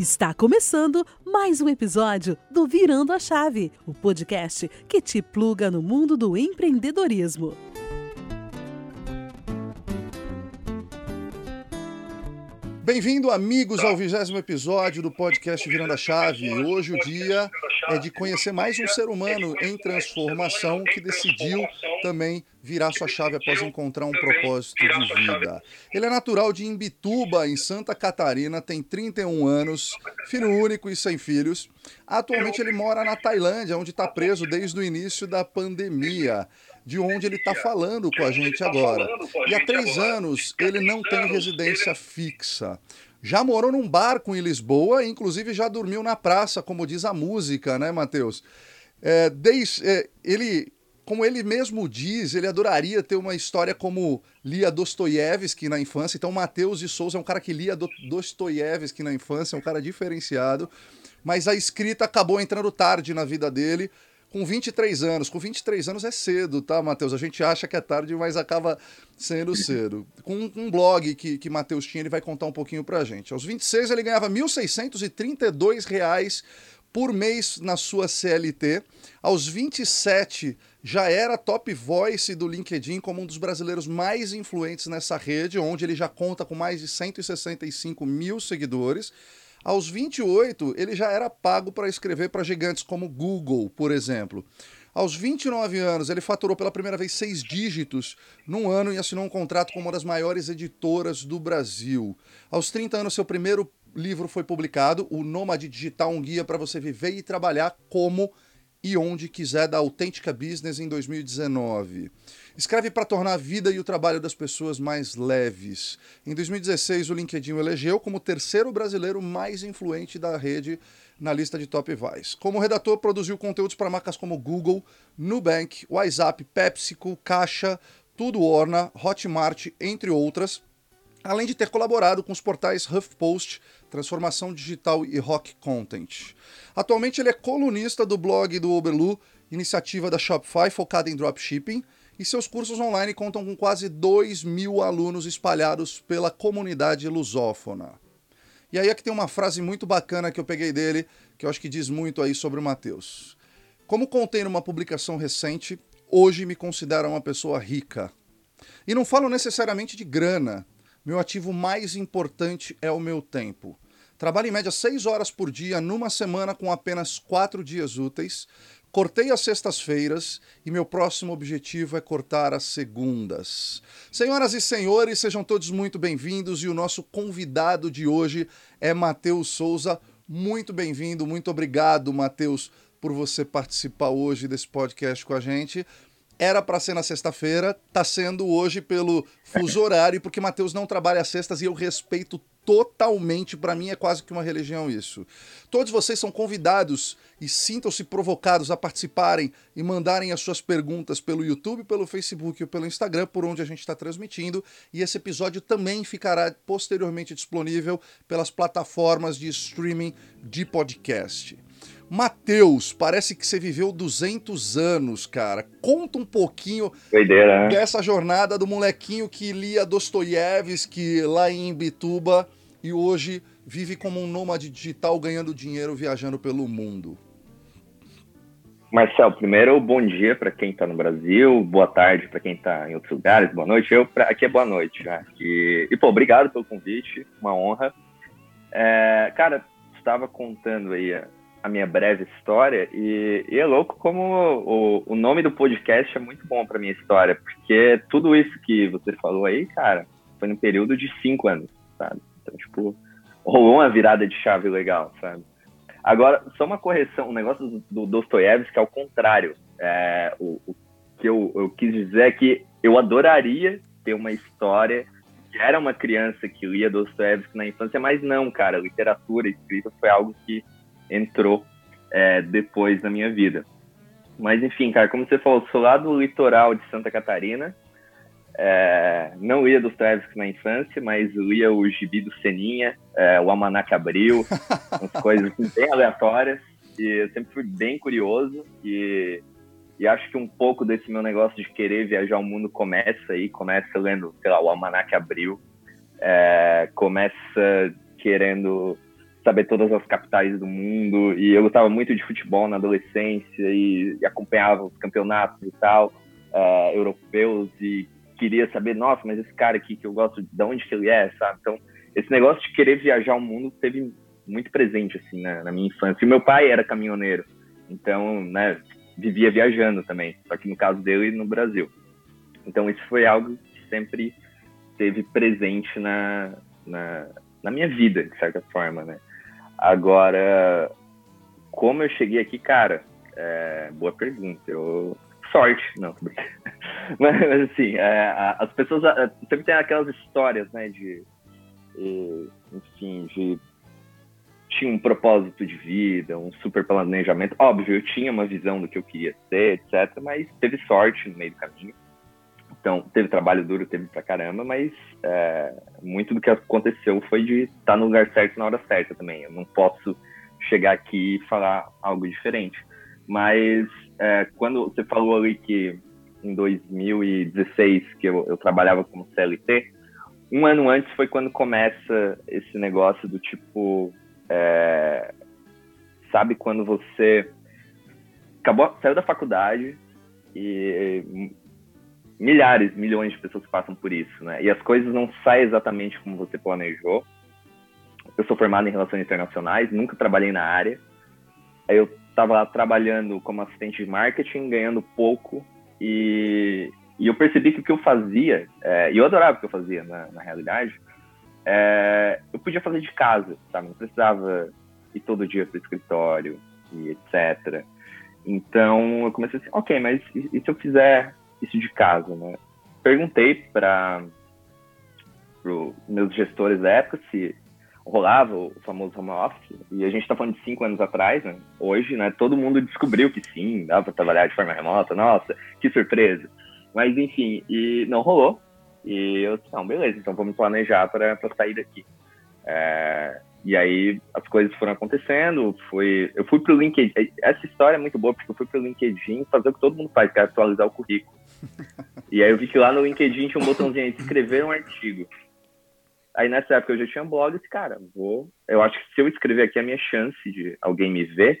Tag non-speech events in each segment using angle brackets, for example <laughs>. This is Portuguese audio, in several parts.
Está começando mais um episódio do Virando a Chave, o podcast que te pluga no mundo do empreendedorismo. Bem-vindo, amigos, ao vigésimo episódio do podcast Virando a Chave. Hoje o dia é de conhecer mais um ser humano em transformação que decidiu também virar sua chave após encontrar um propósito de vida. Ele é natural de Imbituba, em Santa Catarina, tem 31 anos, filho único e sem filhos. Atualmente ele mora na Tailândia, onde está preso desde o início da pandemia de onde ele está falando com a gente agora. E há três anos ele não tem residência fixa. Já morou num barco em Lisboa, inclusive já dormiu na praça, como diz a música, né, Matheus? É, desde, é, ele, como ele mesmo diz, ele adoraria ter uma história como lia Dostoiévski na infância. Então, Matheus de Souza é um cara que lia Dostoiévski na infância, é um cara diferenciado. Mas a escrita acabou entrando tarde na vida dele com 23 anos. Com 23 anos é cedo, tá, Matheus? A gente acha que é tarde, mas acaba sendo cedo. Com um blog que, que Matheus tinha, ele vai contar um pouquinho pra gente. Aos 26 ele ganhava 1.632 reais por mês na sua CLT. Aos 27 já era top voice do LinkedIn como um dos brasileiros mais influentes nessa rede, onde ele já conta com mais de 165 mil seguidores. Aos 28, ele já era pago para escrever para gigantes como Google, por exemplo. Aos 29 anos, ele faturou pela primeira vez seis dígitos num ano e assinou um contrato com uma das maiores editoras do Brasil. Aos 30 anos, seu primeiro livro foi publicado, O Nômade Digital, um guia para você viver e trabalhar como e onde quiser da Autêntica Business em 2019. Escreve para tornar a vida e o trabalho das pessoas mais leves. Em 2016, o LinkedIn o elegeu como o terceiro brasileiro mais influente da rede na lista de top Vice. Como redator, produziu conteúdos para marcas como Google, Nubank, WhatsApp, PepsiCo, Caixa, Tudo Orna, Hotmart, entre outras, além de ter colaborado com os portais HuffPost, Transformação Digital e Rock Content. Atualmente ele é colunista do blog do Oberlu, iniciativa da Shopify focada em dropshipping, e seus cursos online contam com quase 2 mil alunos espalhados pela comunidade lusófona. E aí aqui tem uma frase muito bacana que eu peguei dele, que eu acho que diz muito aí sobre o Mateus. Como contei numa publicação recente, hoje me considero uma pessoa rica. E não falo necessariamente de grana. Meu ativo mais importante é o meu tempo. Trabalho em média 6 horas por dia numa semana com apenas 4 dias úteis. Cortei as sextas-feiras e meu próximo objetivo é cortar as segundas. Senhoras e senhores, sejam todos muito bem-vindos e o nosso convidado de hoje é Matheus Souza. Muito bem-vindo, muito obrigado, Matheus, por você participar hoje desse podcast com a gente. Era para ser na sexta-feira, tá sendo hoje pelo fuso horário, porque Matheus não trabalha às sextas e eu respeito totalmente, para mim é quase que uma religião isso. Todos vocês são convidados e sintam-se provocados a participarem e mandarem as suas perguntas pelo YouTube, pelo Facebook ou pelo Instagram, por onde a gente está transmitindo. E esse episódio também ficará posteriormente disponível pelas plataformas de streaming de podcast. Matheus, parece que você viveu 200 anos, cara. Conta um pouquinho Doideira, né? dessa jornada do molequinho que lia Dostoiévski lá em Bituba e hoje vive como um nômade digital ganhando dinheiro viajando pelo mundo. Marcel, primeiro, bom dia para quem está no Brasil, boa tarde para quem está em outros lugares, boa noite. Eu, pra, aqui é boa noite já. E, e, pô, obrigado pelo convite, uma honra. É, cara, estava contando aí a, minha breve história e, e, é louco como o, o nome do podcast é muito bom para minha história, porque tudo isso que você falou aí, cara, foi no período de cinco anos, sabe? Então, tipo, rolou uma virada de chave legal, sabe? Agora, só uma correção, um negócio do, do Dostoiévski é o contrário. É, o, o, que eu, eu quis dizer é que eu adoraria ter uma história que era uma criança que lia Dostoiévski na infância, mas não, cara, literatura escrita foi algo que entrou é, depois na minha vida. Mas enfim, cara, como você falou, sou lá do litoral de Santa Catarina, é, não lia dos Travis na infância, mas lia o Gibi do Seninha, é, o Almanac Abril, <laughs> umas coisas assim, bem aleatórias. E eu sempre fui bem curioso e, e acho que um pouco desse meu negócio de querer viajar o mundo começa aí, começa lendo, sei lá, o Almanac Abril, é, começa querendo saber todas as capitais do mundo. E eu gostava muito de futebol na adolescência e, e acompanhava os campeonatos e tal, uh, europeus. E queria saber, nossa, mas esse cara aqui que eu gosto, de onde que ele é, sabe? Então, esse negócio de querer viajar o mundo teve muito presente, assim, na, na minha infância. E meu pai era caminhoneiro, então, né, vivia viajando também, só que no caso dele, no Brasil. Então, isso foi algo que sempre teve presente na, na, na minha vida, de certa forma, né? Agora, como eu cheguei aqui, cara, é, boa pergunta. Eu, sorte, não. <laughs> mas, assim, é, as pessoas sempre tem aquelas histórias, né, de, enfim, de tinha um propósito de vida, um super planejamento. Óbvio, eu tinha uma visão do que eu queria ser, etc. Mas teve sorte no meio do caminho. Então, teve trabalho duro, teve pra caramba, mas é, muito do que aconteceu foi de estar no lugar certo na hora certa também. Eu não posso chegar aqui e falar algo diferente. Mas é, quando você falou ali que em 2016 que eu, eu trabalhava como CLT, um ano antes foi quando começa esse negócio do tipo, é, sabe quando você acabou, saiu da faculdade e milhares, milhões de pessoas passam por isso, né? E as coisas não saem exatamente como você planejou. Eu sou formado em relações internacionais, nunca trabalhei na área. Aí eu estava lá trabalhando como assistente de marketing, ganhando pouco e, e eu percebi que o que eu fazia, é, e eu adorava o que eu fazia na, na realidade, é, eu podia fazer de casa, sabe? Não precisava ir todo dia para o escritório e etc. Então eu comecei assim, ok, mas e, e se eu fizer isso de casa, né? Perguntei para meus gestores da época se rolava o famoso home office, e a gente está falando de cinco anos atrás, né? Hoje, né, todo mundo descobriu que sim, dava para trabalhar de forma remota, nossa, que surpresa. Mas, enfim, e não rolou, e eu disse, não, beleza, então vamos planejar para sair daqui. É, e aí as coisas foram acontecendo, foi, eu fui pro LinkedIn, essa história é muito boa, porque eu fui pro LinkedIn fazer o que todo mundo faz, que é atualizar o currículo. E aí eu vi que lá no LinkedIn tinha um botãozinho de escrever um artigo. Aí nessa época eu já tinha um blog e disse, cara, vou. Eu acho que se eu escrever aqui, a minha chance de alguém me ver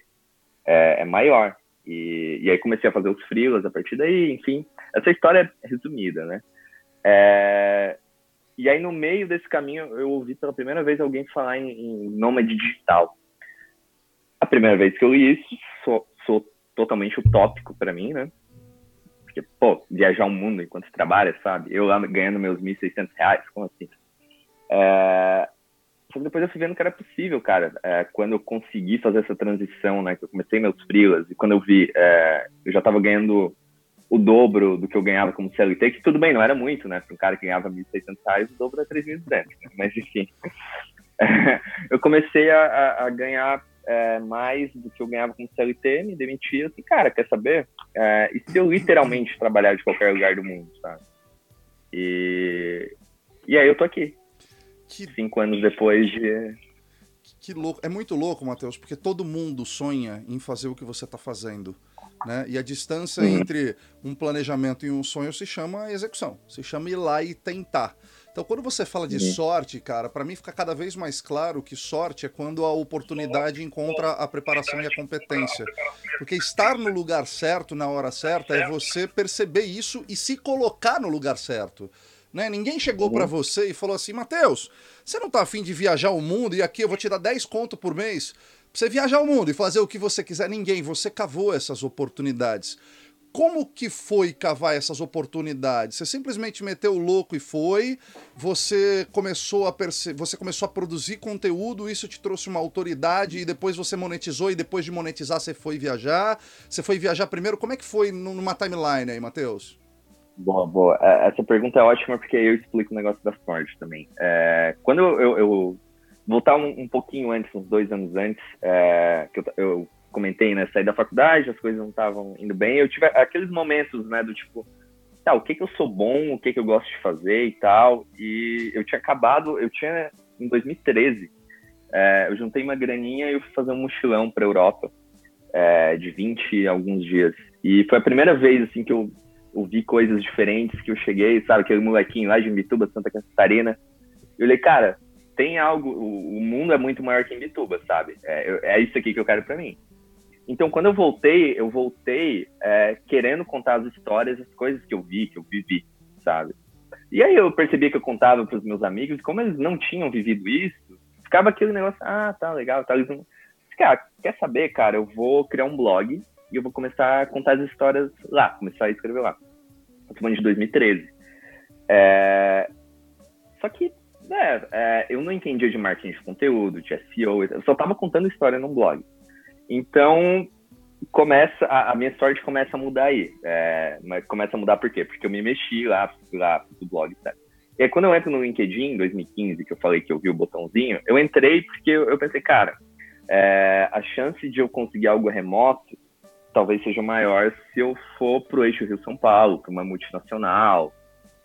é, é maior. E, e, aí comecei a fazer os freelas a partir daí, enfim. Essa história é resumida, né? É, e aí no meio desse caminho eu ouvi pela primeira vez alguém falar em, em nômade digital. A primeira vez que eu li isso, sou, sou totalmente utópico para mim, né? Porque, pô, viajar o mundo enquanto trabalha, sabe? Eu lá ganhando meus 1.600 reais, como assim? É... Só que depois eu fui vendo que era possível, cara. É, quando eu consegui fazer essa transição, né? Que eu comecei meus freelas e quando eu vi, é, eu já tava ganhando o dobro do que eu ganhava como CLT, que tudo bem, não era muito, né? Para um cara que ganhava 1.600 reais, o dobro é 3.200, né? Mas, enfim. <laughs> eu comecei a, a ganhar é, mais do que eu ganhava como CLT, me demiti, assim, cara, quer saber? É, e se eu literalmente trabalhar de qualquer lugar do mundo, sabe? E, e aí eu tô aqui. Que... Cinco anos depois de... Que louco. É muito louco, Matheus, porque todo mundo sonha em fazer o que você está fazendo. Né? E a distância uhum. entre um planejamento e um sonho se chama execução, se chama ir lá e tentar. Então, quando você fala de sorte, cara, para mim fica cada vez mais claro que sorte é quando a oportunidade encontra a preparação e a competência. Porque estar no lugar certo, na hora certa, é você perceber isso e se colocar no lugar certo. Né? Ninguém chegou uhum. para você e falou assim: Matheus, você não tá afim de viajar o mundo e aqui eu vou te dar 10 conto por mês pra você viajar o mundo e fazer o que você quiser? Ninguém. Você cavou essas oportunidades. Como que foi cavar essas oportunidades? Você simplesmente meteu o louco e foi? Você começou a perce... você começou a produzir conteúdo, isso te trouxe uma autoridade e depois você monetizou e depois de monetizar você foi viajar? Você foi viajar primeiro? Como é que foi numa timeline aí, Matheus? Boa, boa. É, essa pergunta é ótima porque eu explico o negócio da sorte também. É, quando eu, eu, eu voltar um, um, pouquinho antes, uns dois anos antes, é, que eu, eu comentei, né, sair da faculdade, as coisas não estavam indo bem, eu tive aqueles momentos, né, do tipo, tá, o que que eu sou bom, o que que eu gosto de fazer e tal, e eu tinha acabado, eu tinha, em 2013, é, eu juntei uma graninha e eu fui fazer um mochilão pra Europa, é, de 20 e alguns dias, e foi a primeira vez, assim, que eu ouvi coisas diferentes, que eu cheguei, sabe, aquele molequinho lá de Mituba, Santa Catarina, eu falei, cara, tem algo, o, mundo é muito maior que em Bituba, sabe? É, é isso aqui que eu quero para mim. Então, quando eu voltei, eu voltei é, querendo contar as histórias, as coisas que eu vi, que eu vivi, sabe? E aí eu percebi que eu contava para os meus amigos, como eles não tinham vivido isso, ficava aquele negócio, ah, tá legal, tá. Eles não... Cara, quer saber, cara? Eu vou criar um blog e eu vou começar a contar as histórias lá, começar a escrever lá. Eu tô de 2013. É... Só que, é, é, eu não entendia de marketing de conteúdo, de SEO, eu só tava contando história num blog. Então, começa a, a, minha sorte começa a mudar aí. É, mas começa a mudar por quê? Porque eu me mexi lá, lá do blog, sabe? E aí, quando eu entro no LinkedIn, em 2015, que eu falei que eu vi o botãozinho, eu entrei porque eu, eu pensei, cara, é, a chance de eu conseguir algo remoto talvez seja maior se eu for pro eixo Rio-São Paulo, para uma multinacional,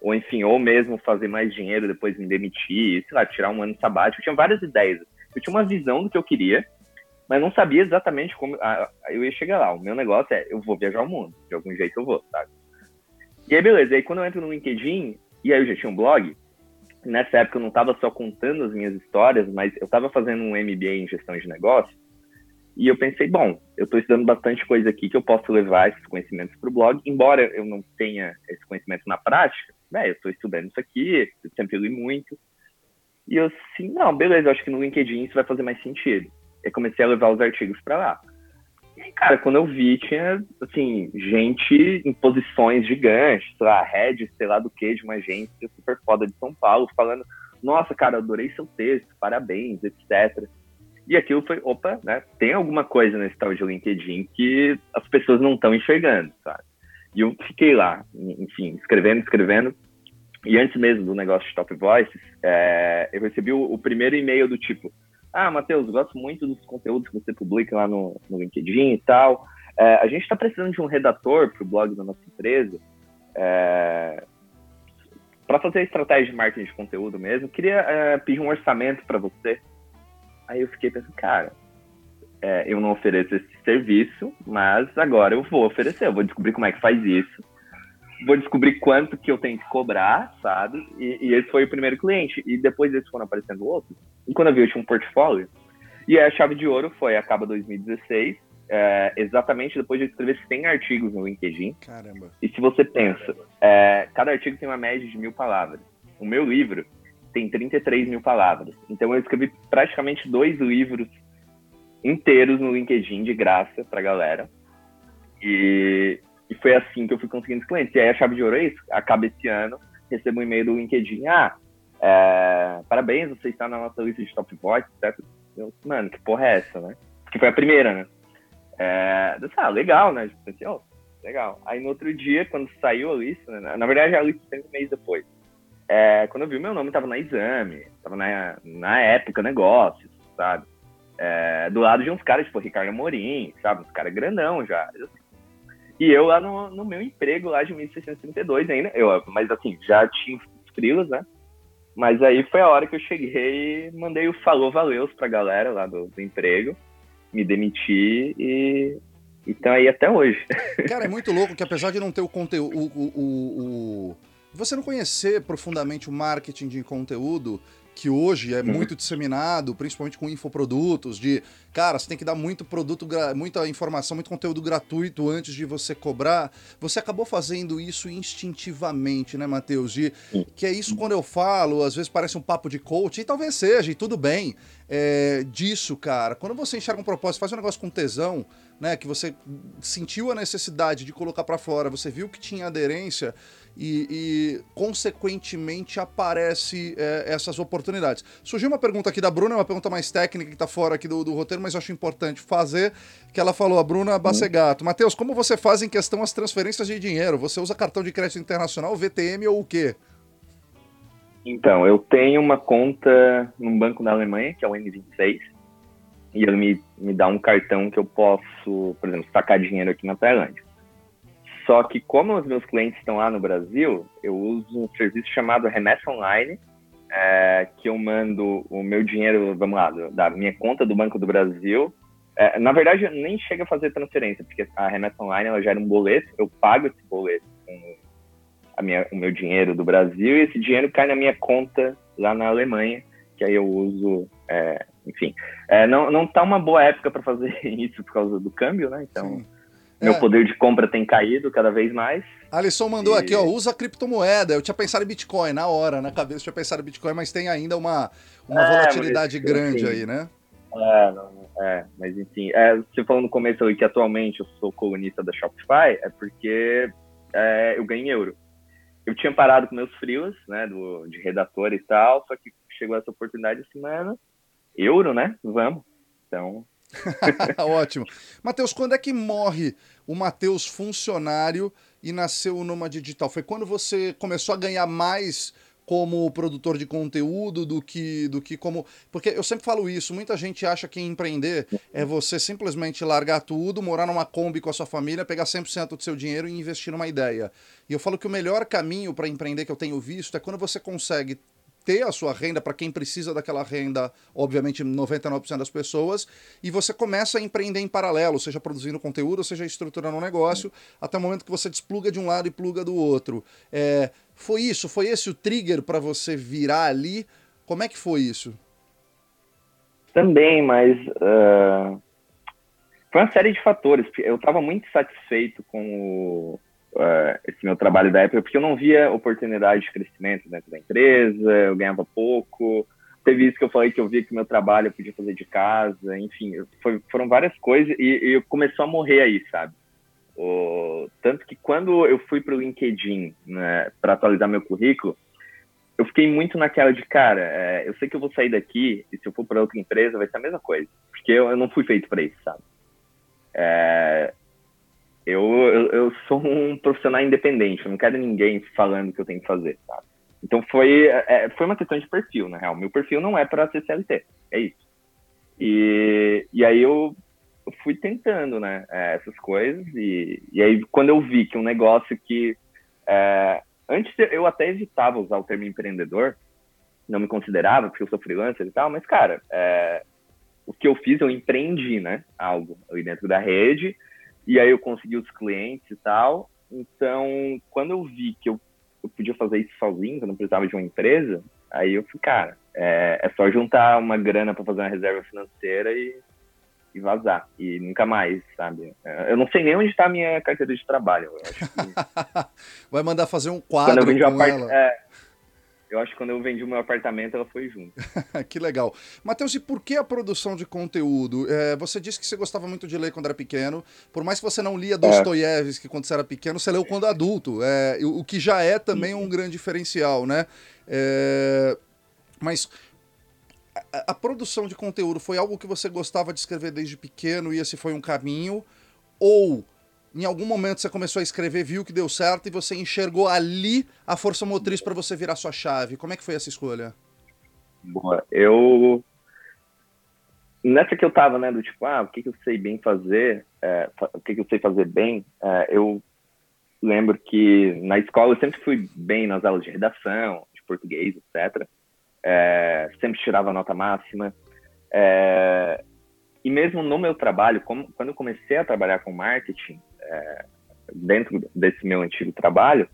ou enfim, ou mesmo fazer mais dinheiro, depois me demitir, sei lá, tirar um ano sabático. Eu tinha várias ideias. Eu tinha uma visão do que eu queria, mas não sabia exatamente como ah, eu ia chegar lá. O meu negócio é, eu vou viajar o mundo, de algum jeito eu vou, sabe? E aí, beleza. E aí, quando eu entro no LinkedIn, e aí eu já tinha um blog, nessa época eu não estava só contando as minhas histórias, mas eu estava fazendo um MBA em gestão de negócios, e eu pensei, bom, eu estou estudando bastante coisa aqui que eu posso levar esses conhecimentos para o blog, embora eu não tenha esse conhecimento na prática, né, eu estou estudando isso aqui, eu sempre li muito, e eu assim, não, beleza, eu acho que no LinkedIn isso vai fazer mais sentido eu comecei a levar os artigos para lá. E, cara, quando eu vi, tinha, assim, gente em posições gigantes, sei lá, head, sei lá do que, de uma agência super foda de São Paulo, falando, nossa, cara, adorei seu texto, parabéns, etc. E aquilo foi, opa, né, tem alguma coisa nesse tal de LinkedIn que as pessoas não estão enxergando, sabe? E eu fiquei lá, enfim, escrevendo, escrevendo, e antes mesmo do negócio de Top Voices, é, eu recebi o, o primeiro e-mail do tipo, ah, Matheus, gosto muito dos conteúdos que você publica lá no, no LinkedIn e tal. É, a gente está precisando de um redator para o blog da nossa empresa, é, para fazer a estratégia de marketing de conteúdo mesmo. Queria é, pedir um orçamento para você. Aí eu fiquei pensando, cara, é, eu não ofereço esse serviço, mas agora eu vou oferecer, eu vou descobrir como é que faz isso vou descobrir quanto que eu tenho que cobrar, sabe? E, e, esse foi o primeiro cliente. E depois eles foram aparecendo outros. E quando eu vi, eu tinha um portfólio. E a chave de ouro foi acaba 2016, é, exatamente depois de escrever 100 artigos no LinkedIn. Caramba. E se você pensa, é, cada artigo tem uma média de mil palavras. O meu livro tem 33 mil palavras. Então eu escrevi praticamente dois livros inteiros no LinkedIn de graça pra galera. E, e foi assim que eu fui conseguindo os clientes. E aí a chave de ouro é isso. Acaba esse ano, recebo um e-mail do LinkedIn. Ah, é, parabéns, você está na nossa lista de top voice, etc. Eu, mano, que porra é essa, né? Que foi a primeira, né? É, disse, ah, legal, né? Tipo, pensei, oh, legal. Aí no outro dia, quando saiu a lista, né? na verdade a lista saiu um mês depois. É, quando eu vi meu nome, tava na exame, tava na, na época negócios, sabe? É, do lado de uns caras, tipo, Ricardo Amorim, sabe? Uns caras grandão já. E eu lá no, no meu emprego lá de 1632 ainda, eu, mas assim, já tinha frilas, né? Mas aí foi a hora que eu cheguei e mandei o falou valeus pra galera lá do, do emprego, me demiti e então aí até hoje. <laughs> Cara, é muito louco que apesar de não ter o conteúdo, o, o, o, você não conhecer profundamente o marketing de conteúdo, que hoje é uhum. muito disseminado, principalmente com infoprodutos, de, cara, você tem que dar muito produto, muita informação, muito conteúdo gratuito antes de você cobrar. Você acabou fazendo isso instintivamente, né, Matheus? De, que é isso quando eu falo, às vezes parece um papo de coach, e talvez seja, e tudo bem, é, disso, cara. Quando você enxerga um propósito, faz um negócio com tesão, né, que você sentiu a necessidade de colocar para fora, você viu que tinha aderência, e, e consequentemente aparece é, essas oportunidades. Surgiu uma pergunta aqui da Bruna, uma pergunta mais técnica que está fora aqui do, do, roteiro, mas eu acho importante fazer, que ela falou, a Bruna Bacegato. Uhum. Matheus, como você faz em questão as transferências de dinheiro? Você usa cartão de crédito internacional, VTM ou o quê? Então, eu tenho uma conta num banco da Alemanha, que é o N26, e ele me, me dá um cartão que eu posso, por exemplo, sacar dinheiro aqui na Tailândia. Só que como os meus clientes estão lá no Brasil, eu uso um serviço chamado Remessa Online, é, que eu mando o meu dinheiro, vamos lá, da minha conta do Banco do Brasil. É, na verdade, nem chega a fazer transferência, porque a Remessa Online ela gera um boleto, eu pago esse boleto com a minha, o meu dinheiro do Brasil e esse dinheiro cai na minha conta lá na Alemanha. que aí eu uso, é, enfim. É, não, não tá uma boa época para fazer <laughs> isso por causa do câmbio, né? Então, Sim. Meu é. poder de compra tem caído cada vez mais. Alisson mandou e... aqui, ó, usa criptomoeda. Eu tinha pensado em Bitcoin na hora, na cabeça eu tinha pensado em Bitcoin, mas tem ainda uma, uma é, volatilidade mas, grande aí, né? É, é, mas enfim, é, você falou no começo aí que atualmente eu sou colunista da Shopify, é porque é, eu ganho euro. Eu tinha parado com meus frios, né, do, de redator e tal, só que chegou essa oportunidade essa semana, euro, né, vamos. Então... <laughs> Ótimo. Matheus, quando é que morre o Matheus funcionário e nasceu o Nômade Digital? Foi quando você começou a ganhar mais como produtor de conteúdo do que, do que como. Porque eu sempre falo isso, muita gente acha que empreender é você simplesmente largar tudo, morar numa Kombi com a sua família, pegar 100% do seu dinheiro e investir numa ideia. E eu falo que o melhor caminho para empreender que eu tenho visto é quando você consegue ter a sua renda para quem precisa daquela renda, obviamente 99% das pessoas, e você começa a empreender em paralelo, seja produzindo conteúdo, seja estruturando um negócio, até o momento que você despluga de um lado e pluga do outro. É, foi isso? Foi esse o trigger para você virar ali? Como é que foi isso? Também, mas uh, foi uma série de fatores. Eu estava muito satisfeito com o, uh, esse meu trabalho da época, porque eu não via oportunidade de crescimento dentro da empresa, eu ganhava pouco. Teve isso que eu falei que eu via que meu trabalho eu podia fazer de casa, enfim, foi, foram várias coisas e, e começou a morrer aí, sabe? O, tanto que quando eu fui para o LinkedIn né, para atualizar meu currículo, eu fiquei muito naquela de, cara, é, eu sei que eu vou sair daqui e se eu for para outra empresa vai ser a mesma coisa, porque eu, eu não fui feito para isso, sabe? É, eu, eu, eu, sou um profissional independente, eu não quero ninguém falando o que eu tenho que fazer, sabe? Então foi, é, foi uma questão de perfil, na real. Meu perfil não é para ser CLT, é isso. E, e aí eu fui tentando, né, é, essas coisas. E, e aí quando eu vi que um negócio que é, antes eu até evitava usar o termo empreendedor, não me considerava porque eu sou freelancer e tal, mas cara, é, o que eu fiz eu empreendi, né, algo ali dentro da rede e aí eu consegui os clientes e tal. Então, quando eu vi que eu, eu podia fazer isso sozinho, que eu não precisava de uma empresa, aí eu fui, cara, é, é só juntar uma grana para fazer uma reserva financeira e, e vazar. E nunca mais, sabe? É, eu não sei nem onde está a minha carteira de trabalho. Que... <laughs> Vai mandar fazer um quadro quando eu com part... ela. É, eu acho que quando eu vendi o meu apartamento, ela foi junto. <laughs> que legal. Matheus, e por que a produção de conteúdo? É, você disse que você gostava muito de ler quando era pequeno. Por mais que você não lia Dostoiévski é. quando você era pequeno, você leu quando adulto. É, o que já é também um grande diferencial, né? É, mas a, a, produção de conteúdo foi algo que você gostava de escrever desde pequeno e esse foi um caminho? Ou em algum momento você começou a escrever, viu que deu certo e você enxergou ali a força motriz para você virar sua chave. Como é que foi essa escolha? Boa, eu nessa que eu tava, né, do tipo, ah, o que, que eu sei bem fazer, é, o que, que eu sei fazer bem, é, eu lembro que na escola eu sempre fui bem nas aulas de redação, de português, etc. É, sempre tirava nota máxima. É, e mesmo no meu trabalho, como, quando eu comecei a trabalhar com marketing, é, dentro desse meu antigo trabalho,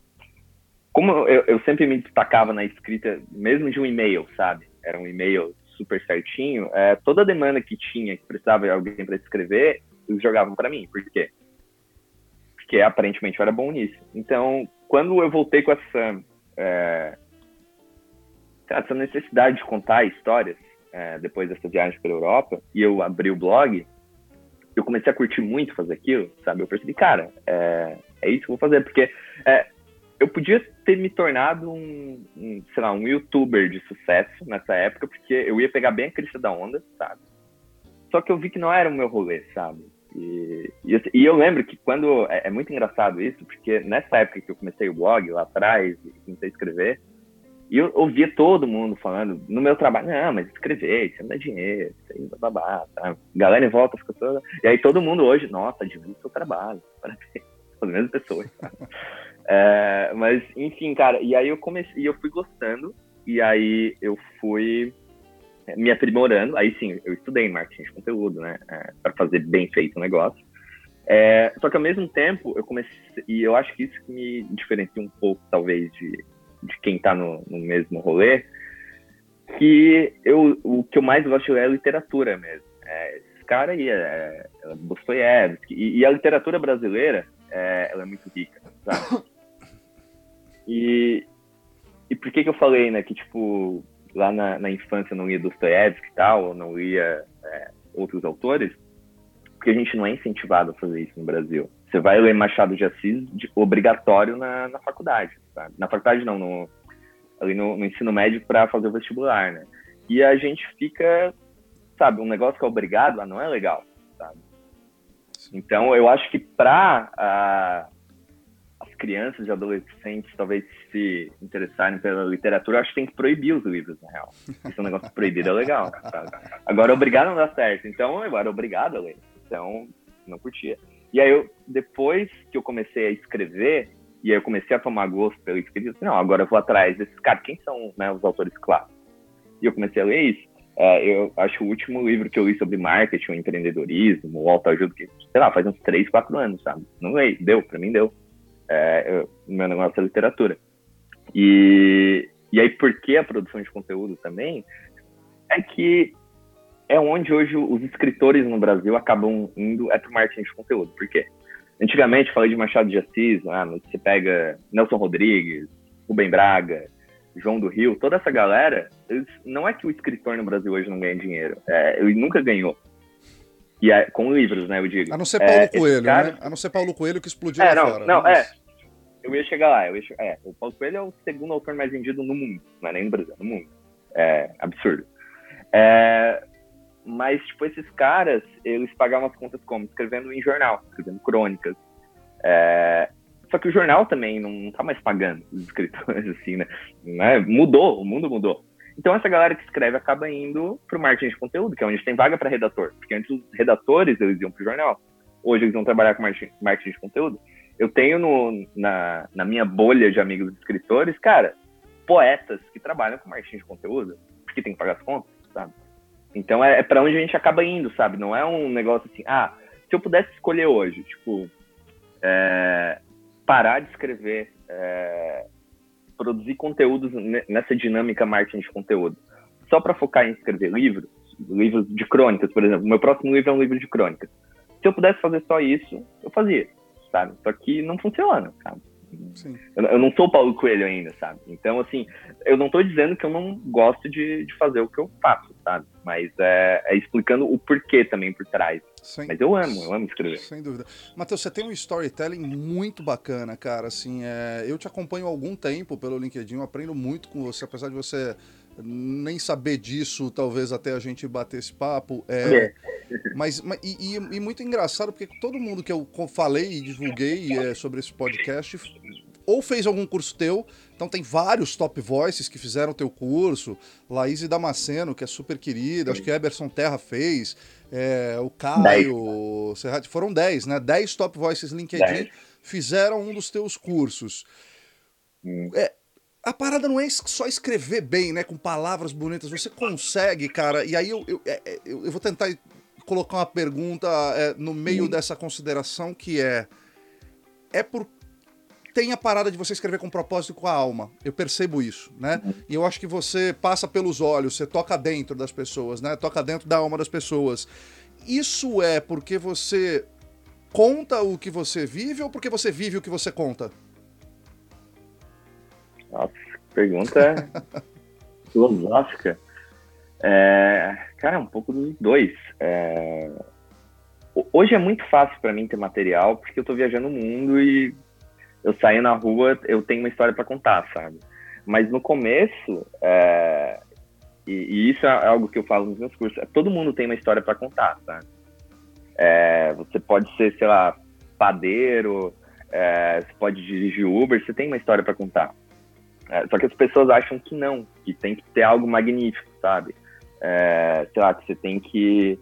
como eu, eu, sempre me destacava na escrita, mesmo de um e-mail, sabe? Era um e-mail super certinho. É, toda demanda que tinha, que precisava de alguém para escrever, eles jogavam para mim. Por quê? Porque aparentemente eu era bom nisso. Então, quando eu voltei com essa, é, essa necessidade de contar histórias, é, depois dessa viagem pela Europa, e eu abri o blog, eu comecei a curtir muito fazer aquilo, sabe? Eu percebi, cara, é, é isso que eu vou fazer, porque é, eu podia ter me tornado um, um, sei lá, um youtuber de sucesso nessa época, porque eu ia pegar bem a crista da onda, sabe? Só que eu vi que não era o meu rolê, sabe? E, e, e eu lembro que quando. É, é, muito engraçado isso, porque nessa época que eu comecei o blog, lá atrás, comecei a escrever, e eu ouvia todo mundo falando no meu trabalho, não, mas escrever, isso não dá dinheiro, isso aí, babá, tá? Galera em volta fica toda. E aí todo mundo hoje, nossa, o seu trabalho, <laughs> parabéns, as mesmas pessoas. <laughs> É, mas, enfim, cara, e aí eu comecei, eu fui gostando, e aí eu fui me aprimorando, aí sim, eu estudei marketing de conteúdo, né, é, para fazer bem feito o negócio. É, só que ao mesmo tempo eu comecei, e eu acho que isso que me diferencia um pouco, talvez, de de quem está no, no, mesmo rolê, que eu, o que eu mais gosto é literatura mesmo. É, esse cara aí é, é Dostoiévski. E, e, a literatura brasileira, é, ela é muito rica, sabe? E, e por que que eu falei, né, que, tipo, lá na, na infância eu não lia Dostoiévski e tal, não lia é, outros autores? Porque a gente não é incentivado a fazer isso no Brasil. Você vai ler Machado de Assis de, obrigatório na, na faculdade, sabe? Na faculdade não, no, ali no, no ensino médio para fazer o vestibular, né? E a gente fica, sabe, um negócio que é obrigado, ah, não é legal, sabe? Então, eu acho que para as crianças e adolescentes talvez se interessarem pela literatura, acho que tem que proibir os livros, na real. Isso é um negócio proibido, é legal, sabe? Agora, obrigado não dá certo. Então, eu era obrigado a ler. Então, não curtia. E aí, eu, depois que eu comecei a escrever, e aí eu comecei a tomar gosto eu disse, não, agora eu vou atrás desses caras, quem são né, os autores clássicos? E eu comecei a ler isso. É, eu acho o último livro que eu li sobre marketing, empreendedorismo, autoajuda, que, sei lá, faz uns 3, 4 anos, sabe? Não leio, deu, pra mim deu. É, o meu negócio é literatura. E, e aí, por que a produção de conteúdo também? É que é onde hoje os escritores no Brasil acabam indo, é pro marketing de conteúdo. Por quê? Antigamente, falei de Machado de Assis, ah, você pega Nelson Rodrigues, Rubem Braga, João do Rio, toda essa galera, eles, não é que o escritor no Brasil hoje não ganha dinheiro, é, ele nunca ganhou. E é, com livros, né, eu digo. A não ser Paulo é, Coelho, cara... né? A não ser Paulo Coelho que explodiu é, não, fora. Não, é. Eu ia chegar lá. Eu ia chegar, é, o Paulo Coelho é o segundo autor mais vendido no mundo, não é nem no Brasil, no mundo. É absurdo. É, mas, tipo, esses caras, eles pagavam as contas como? Escrevendo em jornal, escrevendo crônicas. É... Só que o jornal também não tá mais pagando os escritores, <laughs> assim, né? né? Mudou, o mundo mudou. Então, essa galera que escreve acaba indo pro marketing de conteúdo, que é onde tem vaga para redator. Porque antes os redatores, eles iam pro jornal. Hoje eles vão trabalhar com marketing de conteúdo. Eu tenho no, na, na minha bolha de amigos escritores, cara, poetas que trabalham com marketing de conteúdo, porque tem que pagar as contas, sabe? Então é, é para onde a gente acaba indo, sabe? Não é um negócio assim, ah, se eu pudesse escolher hoje, tipo, é, parar de escrever, é, produzir conteúdos nessa dinâmica marketing de conteúdo, só para focar em escrever livros, livros de crônicas, por exemplo. Meu próximo livro é um livro de crônicas. Se eu pudesse fazer só isso, eu fazia, sabe? Só que não funciona, sabe? Eu, eu, não sou o Paulo Coelho ainda, sabe? Então, assim, eu não estou dizendo que eu não gosto de, de fazer o que eu faço, sabe? Mas é, é explicando o porquê também por trás. Sem, Mas eu amo, eu amo escrever. Sem dúvida. Matheus, você tem um storytelling muito bacana, cara. Assim, é, eu te acompanho há algum tempo pelo LinkedIn, eu aprendo muito com você, apesar de você nem saber disso, talvez até a gente bater esse papo. É, é. Mas, mas e, e, muito engraçado, porque todo mundo que eu falei e divulguei é, sobre esse podcast ou fez algum curso teu, então tem vários top voices que fizeram teu curso, Laís Damasceno, que é super querida, acho que Eberson Terra fez, é, o Caio, Serrati, foram 10, né? 10 top voices LinkedIn dez. fizeram um dos teus cursos. Hum. É, a parada não é só escrever bem, né? Com palavras bonitas. Você consegue, cara. E aí eu, eu, é, é, eu, eu vou tentar colocar uma pergunta é, no meio hum. dessa consideração que é. É por. Tem a parada de você escrever com propósito com a alma. Eu percebo isso, né? E eu acho que você passa pelos olhos, você toca dentro das pessoas, né? Toca dentro da alma das pessoas. Isso é porque você conta o que você vive ou porque você vive o que você conta? Nossa, pergunta <laughs> filosófica. É, cara, um pouco dos dois. É, hoje é muito fácil para mim ter material porque eu tô viajando o mundo e eu saio na rua, eu tenho uma história para contar, sabe? Mas no começo, é, e, e, isso é algo que eu falo nos meus cursos, é, todo mundo tem uma história para contar, sabe? É, você pode ser, sei lá, padeiro, é, você pode dirigir Uber, você tem uma história para contar. É, só que as pessoas acham que não, que tem que ter algo magnífico, sabe? É, sei lá, que você tem que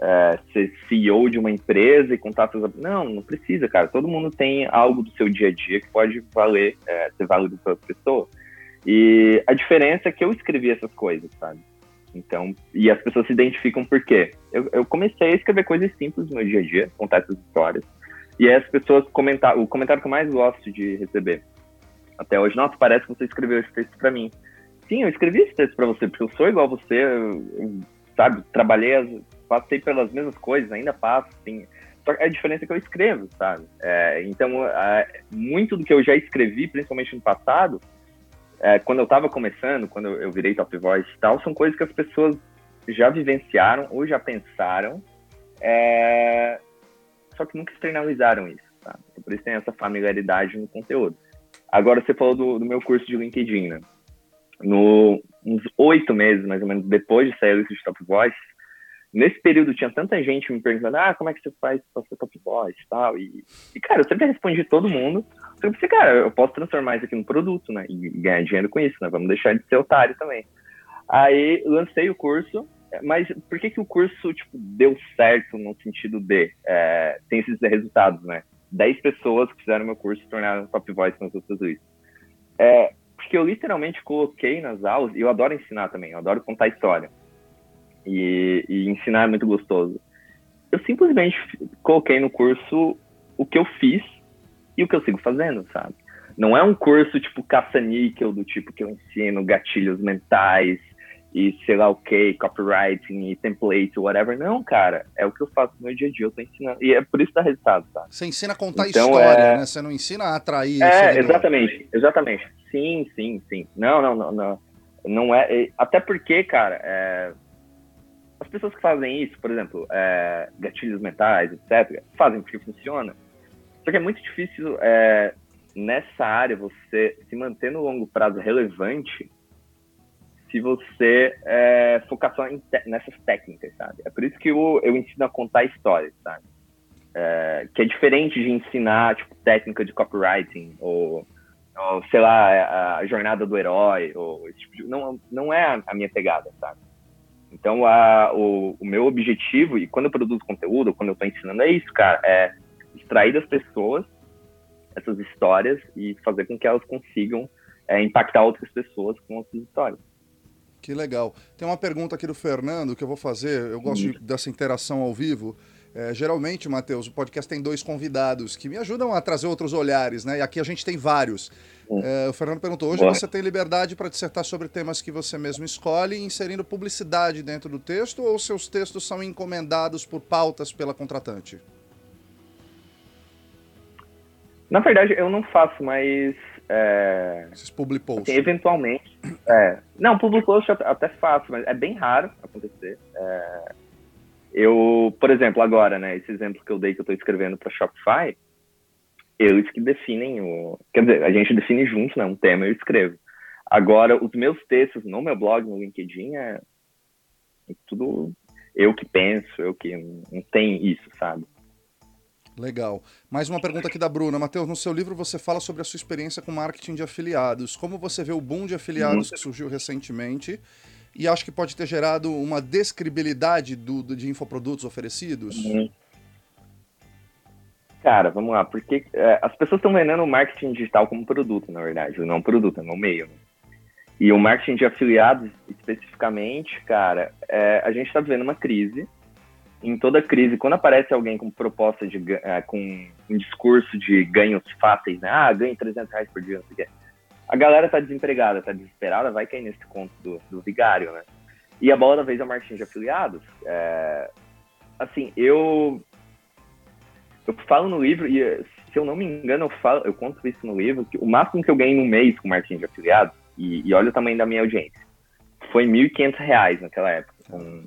é, ser CEO de uma empresa e contar suas. Não, não precisa, cara. Todo mundo tem algo do seu dia a dia que pode valer, é, ser válido para outra pessoa. E a diferença é que eu escrevi essas coisas, sabe? Então, e as pessoas se identificam por quê? Eu, eu comecei a escrever coisas simples no meu dia a dia, contar essas histórias. E aí as pessoas comentaram, o comentário que eu mais gosto de receber até hoje, nossa, parece que você escreveu esse texto para mim. Sim, eu escrevi esse texto para você, porque eu sou igual a você, sabe? Trabalhei, passei pelas mesmas coisas, ainda passo, sim. Só a diferença é que eu escrevo, sabe? É, então, é, muito do que eu já escrevi, principalmente no passado, é, quando eu estava começando, quando eu, virei top voice e tal, são coisas que as pessoas já vivenciaram ou já pensaram, é, só que nunca externalizaram isso, tá? Então, por isso tem essa familiaridade no conteúdo. Agora, você falou do, do meu curso de LinkedIn, né? No, uns oito meses, mais ou menos, depois de sair a lista de Top Voice, nesse período tinha tanta gente me perguntando, ah, como é que você faz para ser Top Voice e tal, e, cara, eu sempre respondi todo mundo, eu pensei, cara, eu posso transformar isso aqui num produto, né, e ganhar dinheiro com isso, né, vamos deixar de ser otário também. Aí, lancei o curso, mas por que que o curso, tipo, deu certo no sentido de, é, tem esses resultados, né, 10 pessoas que fizeram meu curso se tornaram Top Voice nas outras listas. É, porque eu literalmente coloquei nas aulas, e eu adoro ensinar também, eu adoro contar história. E, e ensinar é muito gostoso. Eu simplesmente coloquei no curso o que eu fiz e o que eu sigo fazendo, sabe? Não é um curso tipo caça-níquel, do tipo que eu ensino gatilhos mentais, e sei lá o que, copywriting e template, whatever. Não, cara, é o que eu faço no meu dia a dia, eu tô ensinando. E é por isso que dá resultado, tá? Você ensina a contar então, história, é... né? Você não ensina a atrair. É, exatamente, exatamente. Sim, sim, sim. Não, não, não, não. Não é. Até porque, cara, é... as pessoas que fazem isso, por exemplo, é... gatilhos mentais, etc., fazem porque funciona. Só que é muito difícil é, nessa área você se manter no longo prazo relevante se você é, focar só te nessas técnicas, sabe? É por isso que eu, eu ensino a contar histórias, sabe? É, que é diferente de ensinar, tipo, técnica de copywriting ou, ou sei lá, a jornada do herói, ou tipo de, não, não é a, minha pegada, sabe? Então, a, o, o, meu objetivo, e quando eu produzo conteúdo, quando eu estou ensinando, é isso, cara, é extrair das pessoas essas histórias e fazer com que elas consigam é, impactar outras pessoas com outras histórias. Que legal. Tem uma pergunta aqui do Fernando que eu vou fazer. Eu gosto de, dessa interação ao vivo. É, geralmente, Matheus, o podcast tem dois convidados que me ajudam a trazer outros olhares, né? E aqui a gente tem vários. É, o Fernando perguntou: hoje Boa. você tem liberdade para dissertar sobre temas que você mesmo escolhe, inserindo publicidade dentro do texto, ou seus textos são encomendados por pautas pela contratante? Na verdade, eu não faço mais é, Esses public posts. Assim, eventualmente. É, não, public post até faço, mas é bem raro acontecer. É, eu, por exemplo, agora, né, esse exemplo que eu dei que eu estou escrevendo para Shopify, eles que definem o. Quer dizer, a gente define juntos, né? Um tema eu escrevo. Agora, os meus textos no meu blog, no LinkedIn, é, é tudo eu que penso, eu que. Não tem isso, sabe? Legal. Mais uma pergunta aqui da Bruna. Matheus, no seu livro você fala sobre a sua experiência com marketing de afiliados. Como você vê o boom de afiliados que surgiu recentemente e acho que pode ter gerado uma describilidade do, do de infoprodutos oferecidos? Uhum. Cara, vamos lá, porque é, as pessoas estão vendendo o marketing digital como produto, na verdade, não um produto, é um meio. E o marketing de afiliados, especificamente, cara, é, a gente está vivendo uma crise em toda crise, quando aparece alguém com proposta de uh, com um discurso de ganhos fáceis, né? Ah, ganho 300 reais por dia, não sei o quê. A galera tá desempregada, tá desesperada, vai cair nesse conto do, do vigário, né? E a bola da vez é o marketing de afiliados. É, assim, eu eu falo no livro e se eu não me engano eu falo, eu conto isso no livro que o máximo que eu ganhei no mês com marketing de afiliados e, e olha o tamanho da minha audiência foi 1.500 reais naquela época com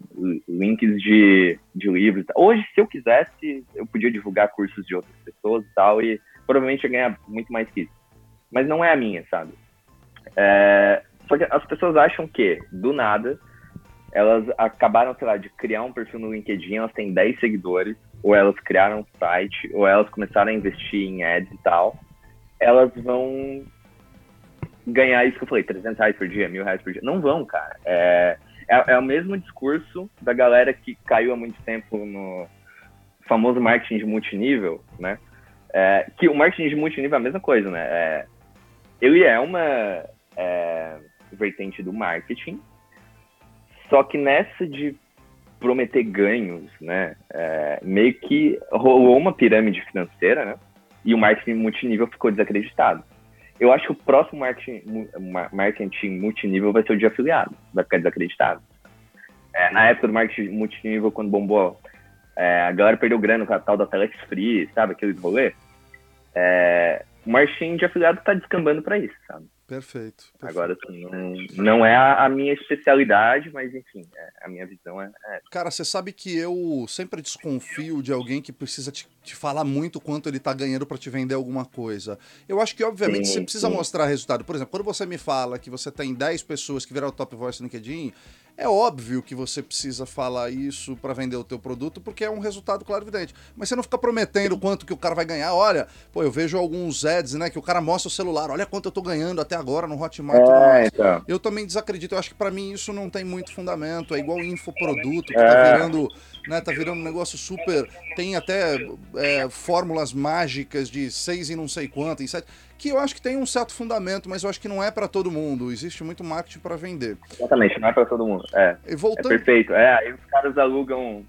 links de, de livros. Hoje, se eu quisesse, eu podia divulgar cursos de outras pessoas e tal, e provavelmente ia ganhar muito mais que isso. Mas não é a minha, sabe? É, só que as pessoas acham que, do nada, elas acabaram, sei lá, de criar um perfil no LinkedIn, elas têm 10 seguidores, ou elas criaram um site, ou elas começaram a investir em ads e tal, elas vão ganhar isso que eu falei, 300 reais por dia, mil reais por dia. Não vão, cara. É, é, é o mesmo discurso da galera que caiu há muito tempo no famoso marketing de multinível, né? É, que o marketing de multinível é a mesma coisa, né? É, ele é uma é, vertente do marketing, só que nessa de prometer ganhos, né? É, meio que rolou uma pirâmide financeira, né? E o marketing multinível ficou desacreditado. Eu acho que o próximo marketing, marketing multinível vai ser o de afiliado, vai ficar desacreditado. É, na época do marketing multinível, quando bombou, é, a galera perdeu grana com a tal da Telex Free, sabe, aquele rolê. É, o marketing de afiliado está descambando para isso, sabe? Perfeito. perfeito. Agora, assim, não, não é a, minha especialidade, mas enfim, é, a minha visão é, é. Cara, você sabe que eu sempre desconfio de alguém que precisa te, te falar muito quanto ele tá ganhando para te vender alguma coisa. Eu acho que, obviamente, sim, você precisa sim. mostrar resultado. Por exemplo, quando você me fala que você tem 10 pessoas que viraram top voice no LinkedIn, é óbvio que você precisa falar isso para vender o teu produto, porque é um resultado claro e evidente. Mas você não fica prometendo quanto que o cara vai ganhar. Olha, pô, eu vejo alguns ads, né, que o cara mostra o celular, olha quanto eu tô ganhando até agora no Hotmart. É, então. Eu também desacredito. Eu acho que para mim isso não tem muito fundamento. É igual infoproduto, que tá é. tá virando, né, tá virando um negócio super... Tem até é, fórmulas mágicas de seis e não sei quanto, em sete que eu acho que tem um certo fundamento, mas eu acho que não é para todo mundo. Existe muito marketing para vender. Exatamente, não é para todo mundo. É, e voltando... é perfeito. É, aí os caras alugam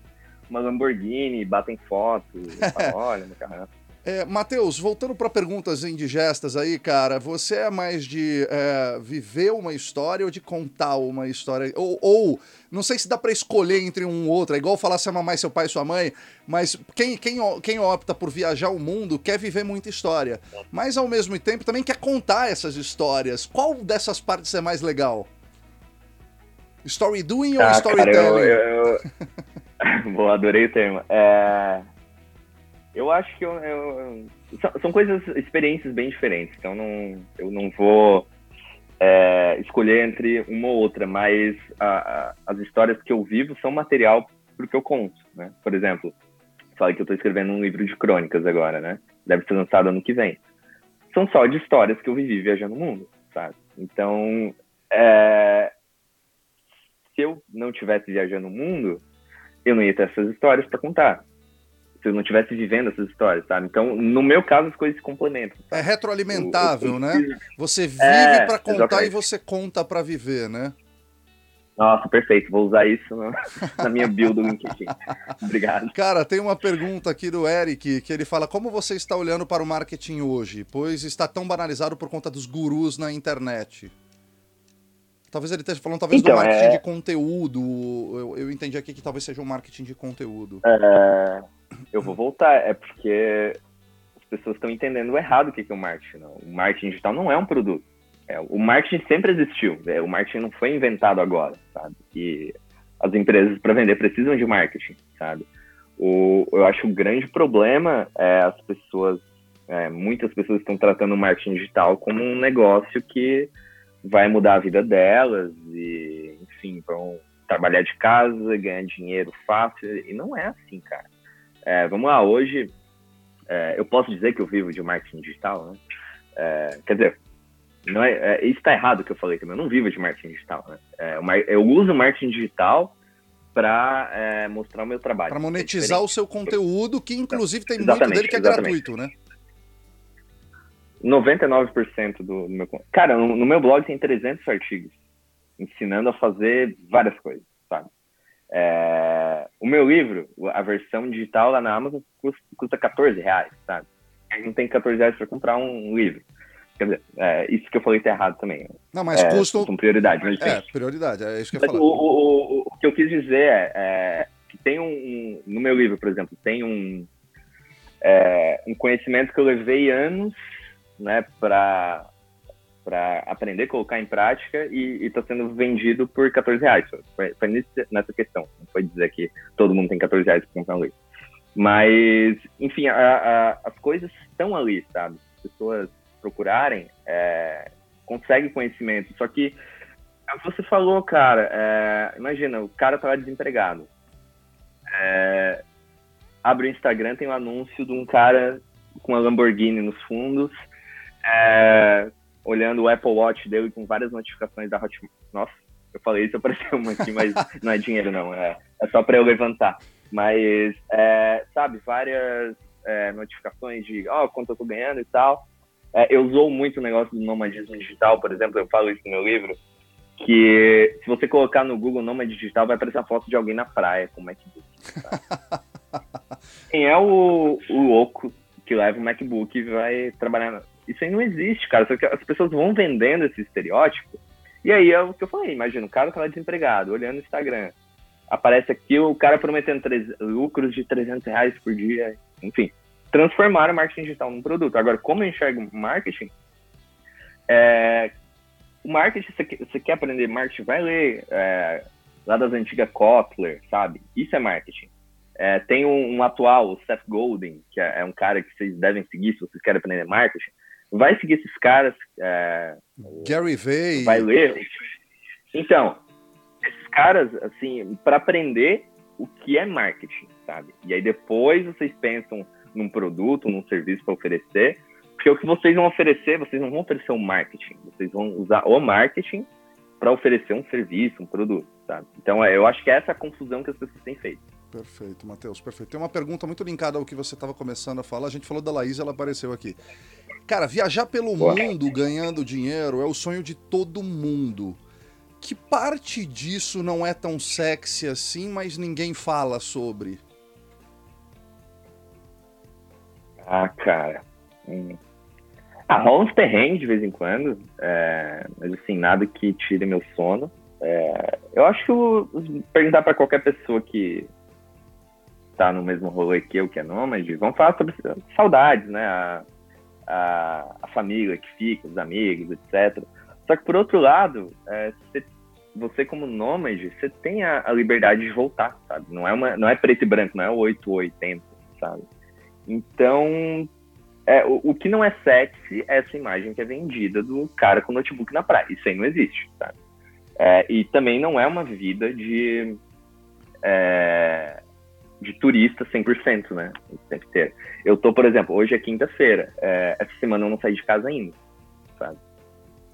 uma Lamborghini, batem foto, <laughs> falam, olha, meu carro. É, Matheus, voltando para perguntas indigestas aí, cara, você é mais de é, viver uma história ou de contar uma história? Ou, ou não sei se dá para escolher entre um ou outro, é igual falar se é mamãe, seu pai e sua mãe, mas quem, quem, quem opta por viajar o mundo quer viver muita história, mas ao mesmo tempo também quer contar essas histórias. Qual dessas partes é mais legal? Story doing ah, ou storytelling? Cara, eu, eu... <laughs> Boa, adorei o termo. É eu acho que eu, eu, são, coisas, experiências bem diferentes. Então não, eu não vou é, escolher entre uma ou outra, mas a, a, as histórias que eu vivo são material para o que eu conto. Né? Por exemplo, falei que eu estou escrevendo um livro de crônicas agora, né? Deve ser lançado ano que vem. São só de histórias que eu vivi viajando o mundo, sabe? Então, é, se eu não tivesse viajando o mundo, eu não ia ter essas histórias para contar se eu não estivesse vivendo essas histórias, sabe? Então, no meu caso, as coisas se complementam. Sabe? É retroalimentável, eu, eu, né? Você vive é, para contar exatamente. e você conta para viver, né? Nossa, perfeito. Vou usar isso <laughs> na minha build do LinkedIn. Obrigado. Cara, tem uma pergunta aqui do Eric que ele fala: Como você está olhando para o marketing hoje? Pois está tão banalizado por conta dos gurus na internet. Talvez ele esteja falando talvez então, do marketing é... de conteúdo. Eu, eu entendi aqui que talvez seja um marketing de conteúdo. É... Eu vou voltar, é porque as pessoas estão entendendo errado o que é o marketing. Não. O marketing digital não é um produto. É, o marketing sempre existiu. É, o marketing não foi inventado agora, sabe? E as empresas para vender precisam de marketing, sabe? O, eu acho que o grande problema é as pessoas, é, muitas pessoas estão tratando o marketing digital como um negócio que vai mudar a vida delas e, enfim, vão trabalhar de casa, ganhar dinheiro fácil. E não é assim, cara. É, vamos lá, hoje é, eu posso dizer que eu vivo de marketing digital, né? É, quer dizer, não é, é isso está errado que eu falei também. Eu não vivo de marketing digital, né? É, eu uso marketing digital para é, mostrar o meu trabalho. Para monetizar o seu conteúdo, que inclusive tem exatamente, muito dele que é exatamente. gratuito, né? 99% do, do meu. Cara, no, no, meu blog tem 300 artigos ensinando a fazer várias coisas? É, o meu livro, a versão digital lá na Amazon, custa, custa 14 reais, sabe? Não tem 14 reais para comprar um livro. Quer dizer, é, isso que eu falei tá errado também. Não, mas é, custo. Com prioridade. Mas, é, prioridade, é isso que eu falar. O, o, o, o, que eu quis dizer é, é que tem um, um, No meu livro, por exemplo, tem um. É, um conhecimento que eu levei anos né, para para aprender, colocar em prática e está sendo vendido por 14 reais. Foi, foi nessa questão. Não foi dizer que todo mundo tem 14 reais para comprar um livro. Mas, enfim, a, a, as coisas estão ali, sabe? As pessoas procurarem, é, conseguem conhecimento. Só que, você falou, cara, é, imagina, o cara tá lá desempregado. É, abre o Instagram, tem um anúncio de um cara com a Lamborghini nos fundos, é, olhando o Apple Watch dele com várias notificações da Hotmart. Nossa, eu falei isso, apareceu <laughs> uma aqui, mas não é dinheiro, não. É, é só para eu levantar. Mas, é, sabe, várias é, notificações de ó, oh, quanto eu tô ganhando e tal. É, eu usou muito o negócio do nomadismo digital, por exemplo, eu falo isso no meu livro, que se você colocar no Google nômade digital, vai aparecer a foto de alguém na praia com o MacBook. <laughs> Quem é o, o louco que leva o MacBook e vai trabalhar Isso aí não existe, cara. Só que as pessoas vão vendendo esse estereótipo. E aí é o que eu falei, imagina, o cara tá lá desempregado, olhando o Instagram. Aparece aqui o cara prometendo lucros de 300 reais por dia. Enfim, transformar o marketing digital num produto. Agora, como eu enxergo marketing, é, o marketing, você quer aprender marketing, vai ler é, lá das antigas Kotler, sabe? Isso é marketing. É, tem um, um, atual, o Seth Golden, que é, é, um cara que vocês devem seguir se vocês querem aprender marketing. Vai seguir esses caras. É, Gary Vay. Vai ler. Então, esses caras, assim, para aprender o que é marketing, sabe? E aí depois vocês pensam num produto, num serviço para oferecer, porque o que vocês vão oferecer, vocês não vão oferecer o um marketing, vocês vão usar o marketing para oferecer um serviço, um produto, sabe? Então, é, eu acho que é essa a confusão que as pessoas têm feito. Perfeito, Matheus, perfeito. Tem uma pergunta muito linkada ao que você estava começando a falar. A gente falou da Laís, ela apareceu aqui. Cara, viajar pelo mundo ganhando dinheiro é o sonho de todo mundo. Que parte disso não é tão sexy assim, mas ninguém fala sobre? Ah, cara. Hum. Ah, rola uns terrenos de vez em quando, é, mas assim, nada que tire meu sono. É, eu acho que eu, perguntar para qualquer pessoa que tá no mesmo rolê que eu, que é nômade, vamos falar sobre saudades, né? A, a, a, família que fica, os amigos, etc. Só que por outro lado, é, você, você, como nômade, você tem a, a, liberdade de voltar, sabe? Não é, uma, não é preto e branco, não é 880, sabe? Então, é, o, o, que não é sexy é essa imagem que é vendida do cara com notebook na praia. Isso aí não existe, sabe? É, e também não é uma vida de, é, de turista 100%, né? O ter. Eu tô, por exemplo, hoje é quinta-feira. É, essa semana eu não saí de casa ainda, sabe?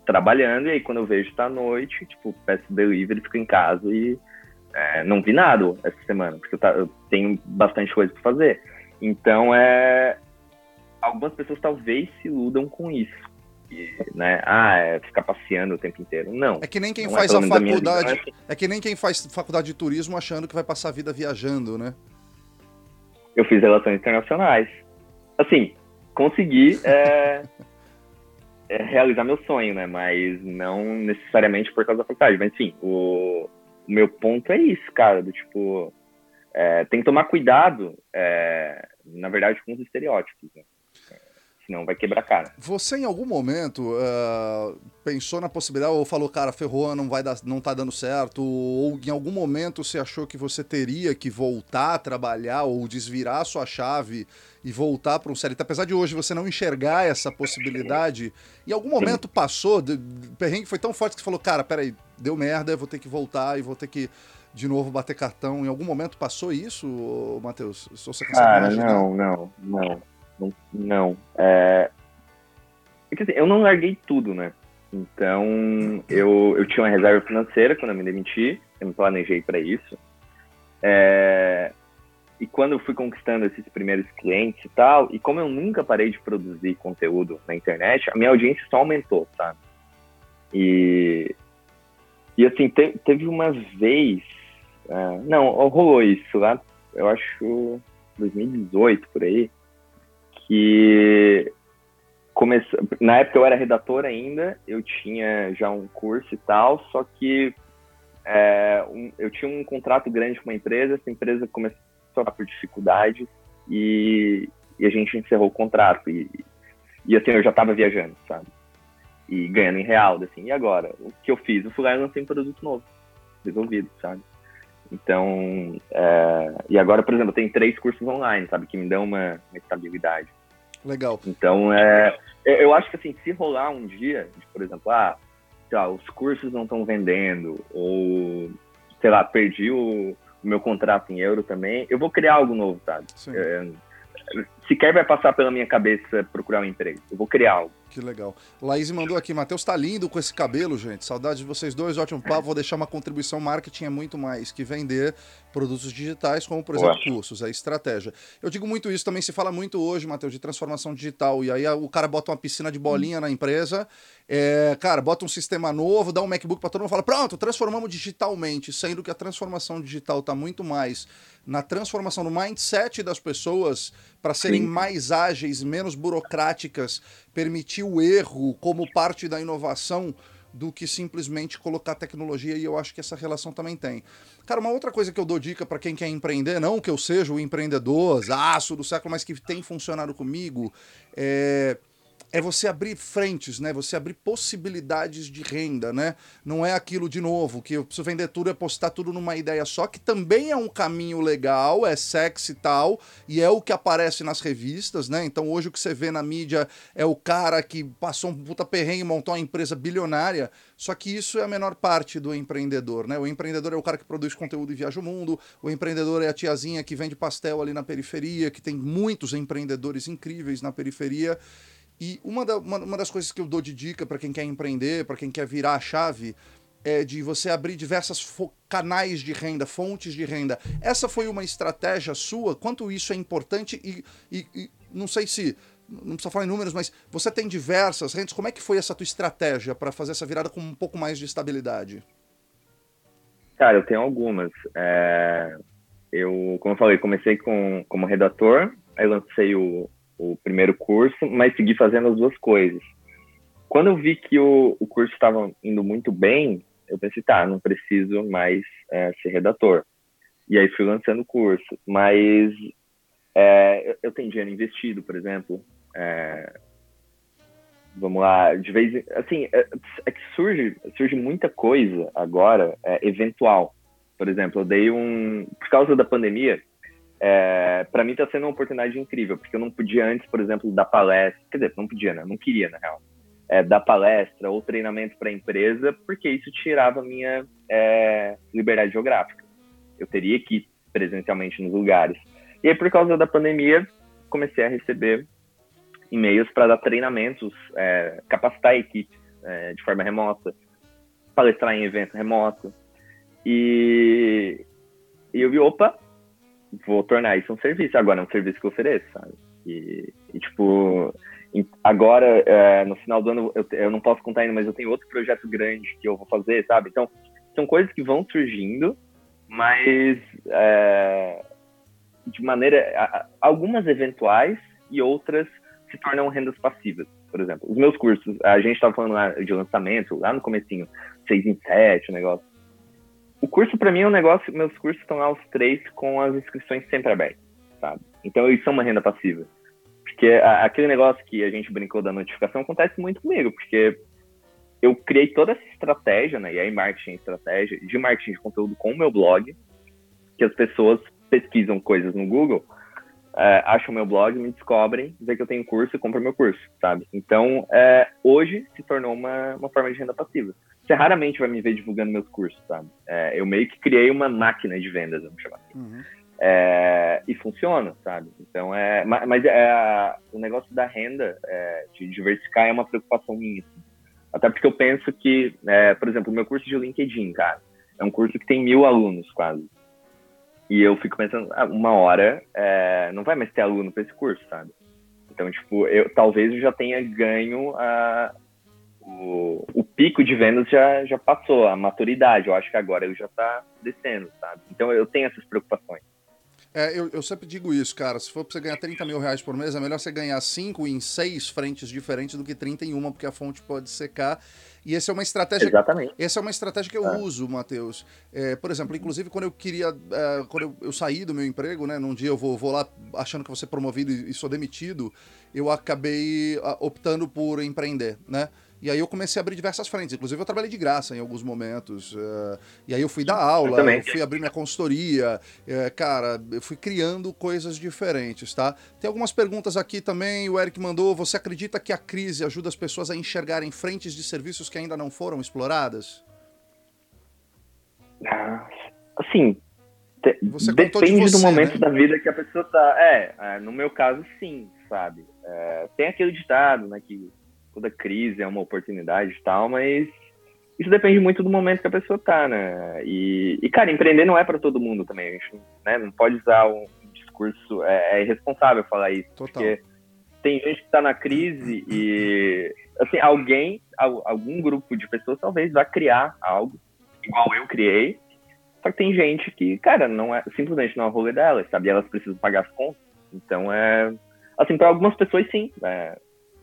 Trabalhando, e aí quando eu vejo tá à noite, tipo, peço delivery, fico em casa e é, não vi nada essa semana, porque eu, tá, eu tenho bastante coisa para fazer. Então, é, algumas pessoas talvez se iludam com isso. Né? Ah, é ficar passeando o tempo inteiro. Não. É que nem quem é faz é, a faculdade. Vida, é, é que nem quem faz faculdade de turismo achando que vai passar a vida viajando, né? Eu fiz relações internacionais. Assim, consegui é, é, realizar meu sonho, né? Mas não necessariamente por causa da faculdade. Mas enfim, o, o meu ponto é isso, cara. Do tipo, é, tem que tomar cuidado, é, na verdade, com os estereótipos. Né? Senão vai quebrar a cara. Você em algum momento uh, pensou na possibilidade ou falou, cara, ferrou, não vai dar, não tá dando certo, ou em algum momento você achou que você teria que voltar a trabalhar ou desvirar a sua chave e voltar para um CLT, apesar de hoje você não enxergar essa possibilidade, em algum momento Sim. passou, o perrengue foi tão forte que você falou, cara, peraí, deu merda, eu vou ter que voltar e vou ter que de novo bater cartão. Em algum momento passou isso, Matheus? Cara, não, não, não. Não. não. É... é assim, eu não larguei tudo, né? Então, eu, eu tinha uma reserva financeira quando eu me demiti, eu me planejei para isso. É... E quando eu fui conquistando esses primeiros clientes e tal, e como eu nunca parei de produzir conteúdo na internet, a minha audiência só aumentou, sabe? E, e assim, te, teve uma vez. Uh, não, rolou isso lá, eu acho 2018 por aí que começou, na época eu era redator ainda, eu tinha já um curso e tal, só que é, um, eu tinha um contrato grande com uma empresa, essa empresa começou a por dificuldades e, e, a gente encerrou o contrato e, e assim eu já estava viajando, sabe? E ganhando em real, assim. E agora, o que eu fiz? Eu fui lá e lancei um produto novo, resolvido, sabe? Então, é, e agora, por exemplo, tem três cursos online, sabe, que me dão uma, uma estabilidade. Legal. Então, é, eu acho que assim, se rolar um dia, por exemplo, ah, lá, os cursos não estão vendendo, ou, sei lá, perdi o, o, meu contrato em euro também, eu vou criar algo novo, sabe? É, sequer vai passar pela minha cabeça procurar um emprego. Eu vou criar algo. Que legal. Laís mandou aqui, Matheus tá lindo com esse cabelo, gente. Saudade de vocês dois, ótimo papo. Vou deixar uma contribuição. Marketing é muito mais que vender. produtos digitais, como, por exemplo, cursos, é estratégia. Eu digo muito isso, também se fala muito hoje, Matheus, de transformação digital. E aí o cara bota uma piscina de bolinha na empresa, é, cara, bota um sistema novo, dá um MacBook para todo mundo e fala: pronto, transformamos digitalmente, sendo que a transformação digital está muito mais na transformação do mindset das pessoas para serem Sim. mais ágeis, menos burocráticas, permitir o erro como parte da inovação do que simplesmente colocar tecnologia e eu acho que essa relação também tem. Cara, uma outra coisa que eu dou dica para quem quer empreender, não que eu seja o empreendedor, aço do século, mas que tem funcionado comigo, é é você abrir frentes, né? Você abrir possibilidades de renda, né? Não é aquilo de novo que eu preciso vender tudo e postar tudo numa ideia só, que também é um caminho legal, é sexy e tal, e é o que aparece nas revistas, né? Então hoje o que você vê na mídia é o cara que passou um puta perrengue e montou uma empresa bilionária, só que isso é a menor parte do empreendedor, né? O empreendedor é o cara que produz conteúdo e viaja o mundo, o empreendedor é a tiazinha que vende pastel ali na periferia, que tem muitos empreendedores incríveis na periferia. E uma, da, uma, uma das coisas que eu dou de dica para quem quer empreender, para quem quer virar a chave, é de você abrir diversas canais de renda, fontes de renda. Essa foi uma estratégia sua? Quanto isso é importante? E, e, e, não sei se. Não precisa falar em números, mas você tem diversas rendas. Como é que foi essa tua estratégia para fazer essa virada com um pouco mais de estabilidade? Cara, eu tenho algumas. É... Eu, como eu falei, comecei com, como redator, aí lancei o, o primeiro curso, mas segui fazendo as duas coisas. Quando eu vi que o, o curso estava indo muito bem, eu pensei, tá, não preciso mais é, ser redator. E aí fui lançando o curso. Mas é, eu tenho dinheiro investido, por exemplo. É, vamos lá, de vez em, assim, é, é, que surge, surge muita coisa agora, é, eventual. Por exemplo, eu dei um, por causa da pandemia, é, para mim está sendo uma oportunidade incrível, porque eu não podia antes, por exemplo, dar palestra, quer dizer, não podia, né? Não queria, na real. É, dar palestra ou treinamento para a empresa, porque isso tirava a minha é, liberdade geográfica. Eu teria que ir presencialmente nos lugares. E aí, por causa da pandemia, comecei a receber e-mails para dar treinamentos, é, capacitar equipe é, de forma remota, palestrar em evento remoto. E, e eu vi, opa, vou tornar isso um serviço. Agora é um serviço que eu ofereço, sabe? E, e tipo, agora, é, no final do ano, eu, eu não posso contar ainda, mas eu tenho outro projeto grande que eu vou fazer, sabe? Então, são coisas que vão surgindo, mas é, de maneira. Algumas eventuais e outras se tornam rendas passivas. Por exemplo, os meus cursos, a gente estava falando de lançamento, lá no comecinho, 6 em 7, o negócio. Curso, para mim, é um negócio. Meus cursos estão lá os três com as inscrições sempre abertas, sabe? Então, isso é uma renda passiva. Porque a, aquele negócio que a gente brincou da notificação acontece muito comigo, porque eu criei toda essa estratégia, né? E aí, marketing estratégia de marketing de conteúdo com o meu blog, que as pessoas pesquisam coisas no Google, é, acham meu blog, me descobrem, vê que eu tenho curso e compram meu curso, sabe? Então, é, hoje se tornou uma, uma forma de renda passiva você raramente vai me ver divulgando meus cursos, sabe? É, eu meio que criei uma máquina de vendas, vamos chamar assim. Uhum. É, e funciona, sabe? Então, é, mas é, o negócio da renda, é, de diversificar, é uma preocupação minha. Assim. Até porque eu penso que, é, por exemplo, o meu curso de LinkedIn, cara, é um curso que tem mil alunos quase. E eu fico pensando, ah, uma hora é, não vai mais ter aluno para esse curso, sabe? Então, tipo, eu talvez eu já tenha ganho a, o, o pico de vendas já, já passou, a maturidade. Eu acho que agora ele já está descendo, sabe? Então eu tenho essas preocupações. É, eu, eu sempre digo isso, cara. Se for pra você ganhar 30 mil reais por mês, é melhor você ganhar 5 em 6 frentes diferentes do que 30 em uma, porque a fonte pode secar. E essa é uma estratégia. Exatamente. Essa é uma estratégia que eu é. uso, Matheus. É, por exemplo, inclusive quando eu queria. É, quando eu, eu, saí do meu emprego, né? Num dia eu vou, vou lá achando que vou ser promovido e, e sou demitido, eu acabei optando por empreender, né? E aí eu comecei a abrir diversas frentes. Inclusive, eu trabalhei de graça em alguns momentos. Uh, e aí eu fui dar aula, eu, eu fui abrir minha consultoria. Uh, cara, eu fui criando coisas diferentes, tá? Tem algumas perguntas aqui também. O Eric mandou: você acredita que a crise ajuda as pessoas a enxergarem frentes de serviços que ainda não foram exploradas? Ah, assim, depende de do momento né? da vida que a pessoa tá. É, é no meu caso, sim, sabe? É, tem aquele ditado, né, que toda crise é uma oportunidade e tal, mas isso depende muito do momento que a pessoa tá, né? E, e cara, empreender não é para todo mundo também. A gente né, não pode usar um discurso. É, é irresponsável falar isso. Total. Porque tem gente que tá na crise e, assim, alguém, algum grupo de pessoas talvez vá criar algo igual eu criei. Só que tem gente que, cara, não é simplesmente não é o rolê delas, sabe? E elas precisam pagar as contas. Então é. Assim, para algumas pessoas, sim. É,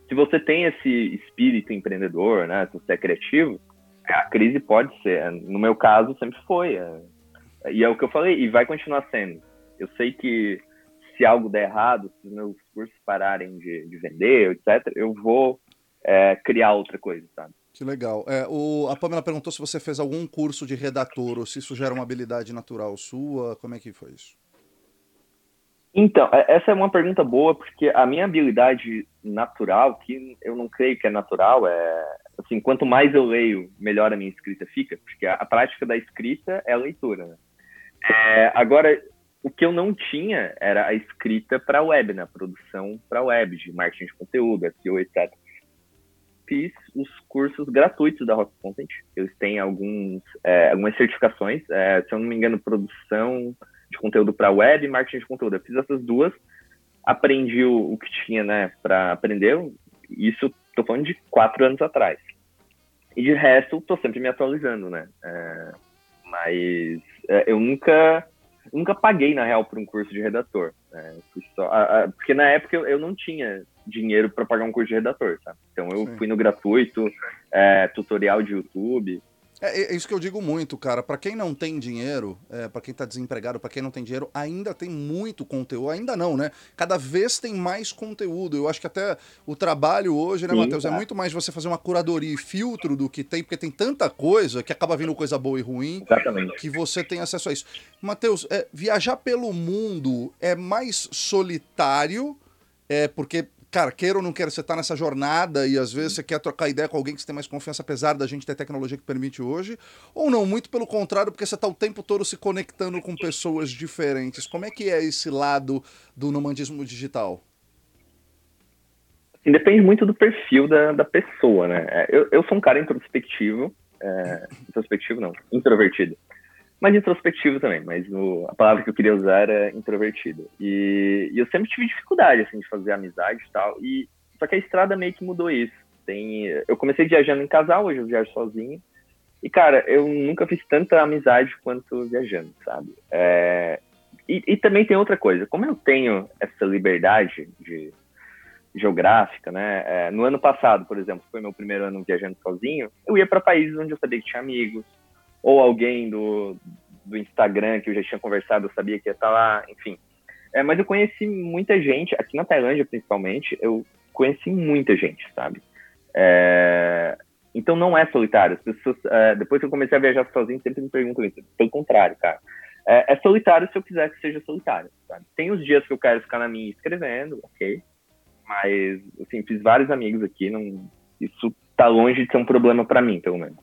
se você tem esse espírito empreendedor, né? Se você é criativo, a crise pode ser. No meu caso, sempre foi. É, e é o que eu falei, e vai continuar sendo. Eu sei que se algo der errado, se os meus cursos pararem de, de vender, etc., eu vou é, criar outra coisa, sabe? Que legal. É, o, a Pamela perguntou se você fez algum curso de redator ou se isso gera uma habilidade natural sua. Como é que foi isso? Então, é, essa é uma pergunta boa, porque a minha habilidade natural, que eu não creio que é natural, é assim, quanto mais eu leio, melhor a minha escrita fica, porque a, a prática da escrita é a leitura. Né? É, agora, o que eu não tinha era a escrita para web, né? A produção para web, de marketing de conteúdo, SEO, etc. Fiz os cursos gratuitos da Rock Content. Eles têm alguns, é, algumas certificações, é, se eu não me engano, produção de conteúdo para web e marketing de conteúdo. Eu fiz essas duas, aprendi o, o que tinha, né, para aprender. Isso estou falando de quatro anos atrás. E de resto, estou sempre me atualizando, né? É, mas é, eu nunca nunca paguei, na real, por um curso de redator. Né? Só, a, a, porque na época eu, eu não tinha dinheiro para pagar um curso de redator, sabe? Então eu Sim. fui no gratuito, é, tutorial de YouTube. É, é, isso que eu digo muito, cara. Para quem não tem dinheiro, é, para quem tá desempregado, para quem não tem dinheiro, ainda tem muito conteúdo. Ainda não, né? Cada vez tem mais conteúdo. Eu acho que até o trabalho hoje, né, Matheus, é muito mais você fazer uma curadoria e filtro do que tem, porque tem tanta coisa que acaba vindo coisa boa e ruim Exatamente. que você tem acesso a isso. Matheus, é, viajar pelo mundo é mais solitário, é porque cara, queira ou não queira, você tá nessa jornada e às vezes você quer trocar ideia com alguém que você tem mais confiança, apesar da gente ter tecnologia que permite hoje, ou não, muito pelo contrário, porque você tá o tempo todo se conectando com pessoas diferentes. Como é que é esse lado do nomandismo digital? Assim, depende muito do perfil da, da pessoa, né? É, eu, eu sou um cara introspectivo, é, introspectivo não, introvertido mas introspectivo também, mas a palavra que eu queria usar era introvertido. E, e, eu sempre tive dificuldade, assim, de fazer amizade e tal, e só que a estrada meio que mudou isso. Tem, eu comecei viajando em casal, hoje eu viajo sozinho, e, cara, eu nunca fiz tanta amizade quanto viajando, sabe? É, e, e, também tem outra coisa, como eu tenho essa liberdade de geográfica, né? É, no ano passado, por exemplo, foi meu primeiro ano viajando sozinho, eu ia para países onde eu sabia que tinha amigos, ou alguém do, do Instagram que eu já tinha conversado, eu sabia que ia estar lá, enfim. É, mas eu conheci muita gente, aqui na Tailândia principalmente, eu conheci muita gente, sabe? É, então não é solitário. As pessoas, é, depois que eu comecei a viajar sozinho, sempre me perguntam isso. Pelo contrário, cara. É, é, solitário se eu quiser que seja solitário. Sabe? Tem os dias que eu quero ficar na minha escrevendo, ok. Mas, assim, fiz vários amigos aqui. Não, isso tá longe de ser um problema para mim, pelo menos.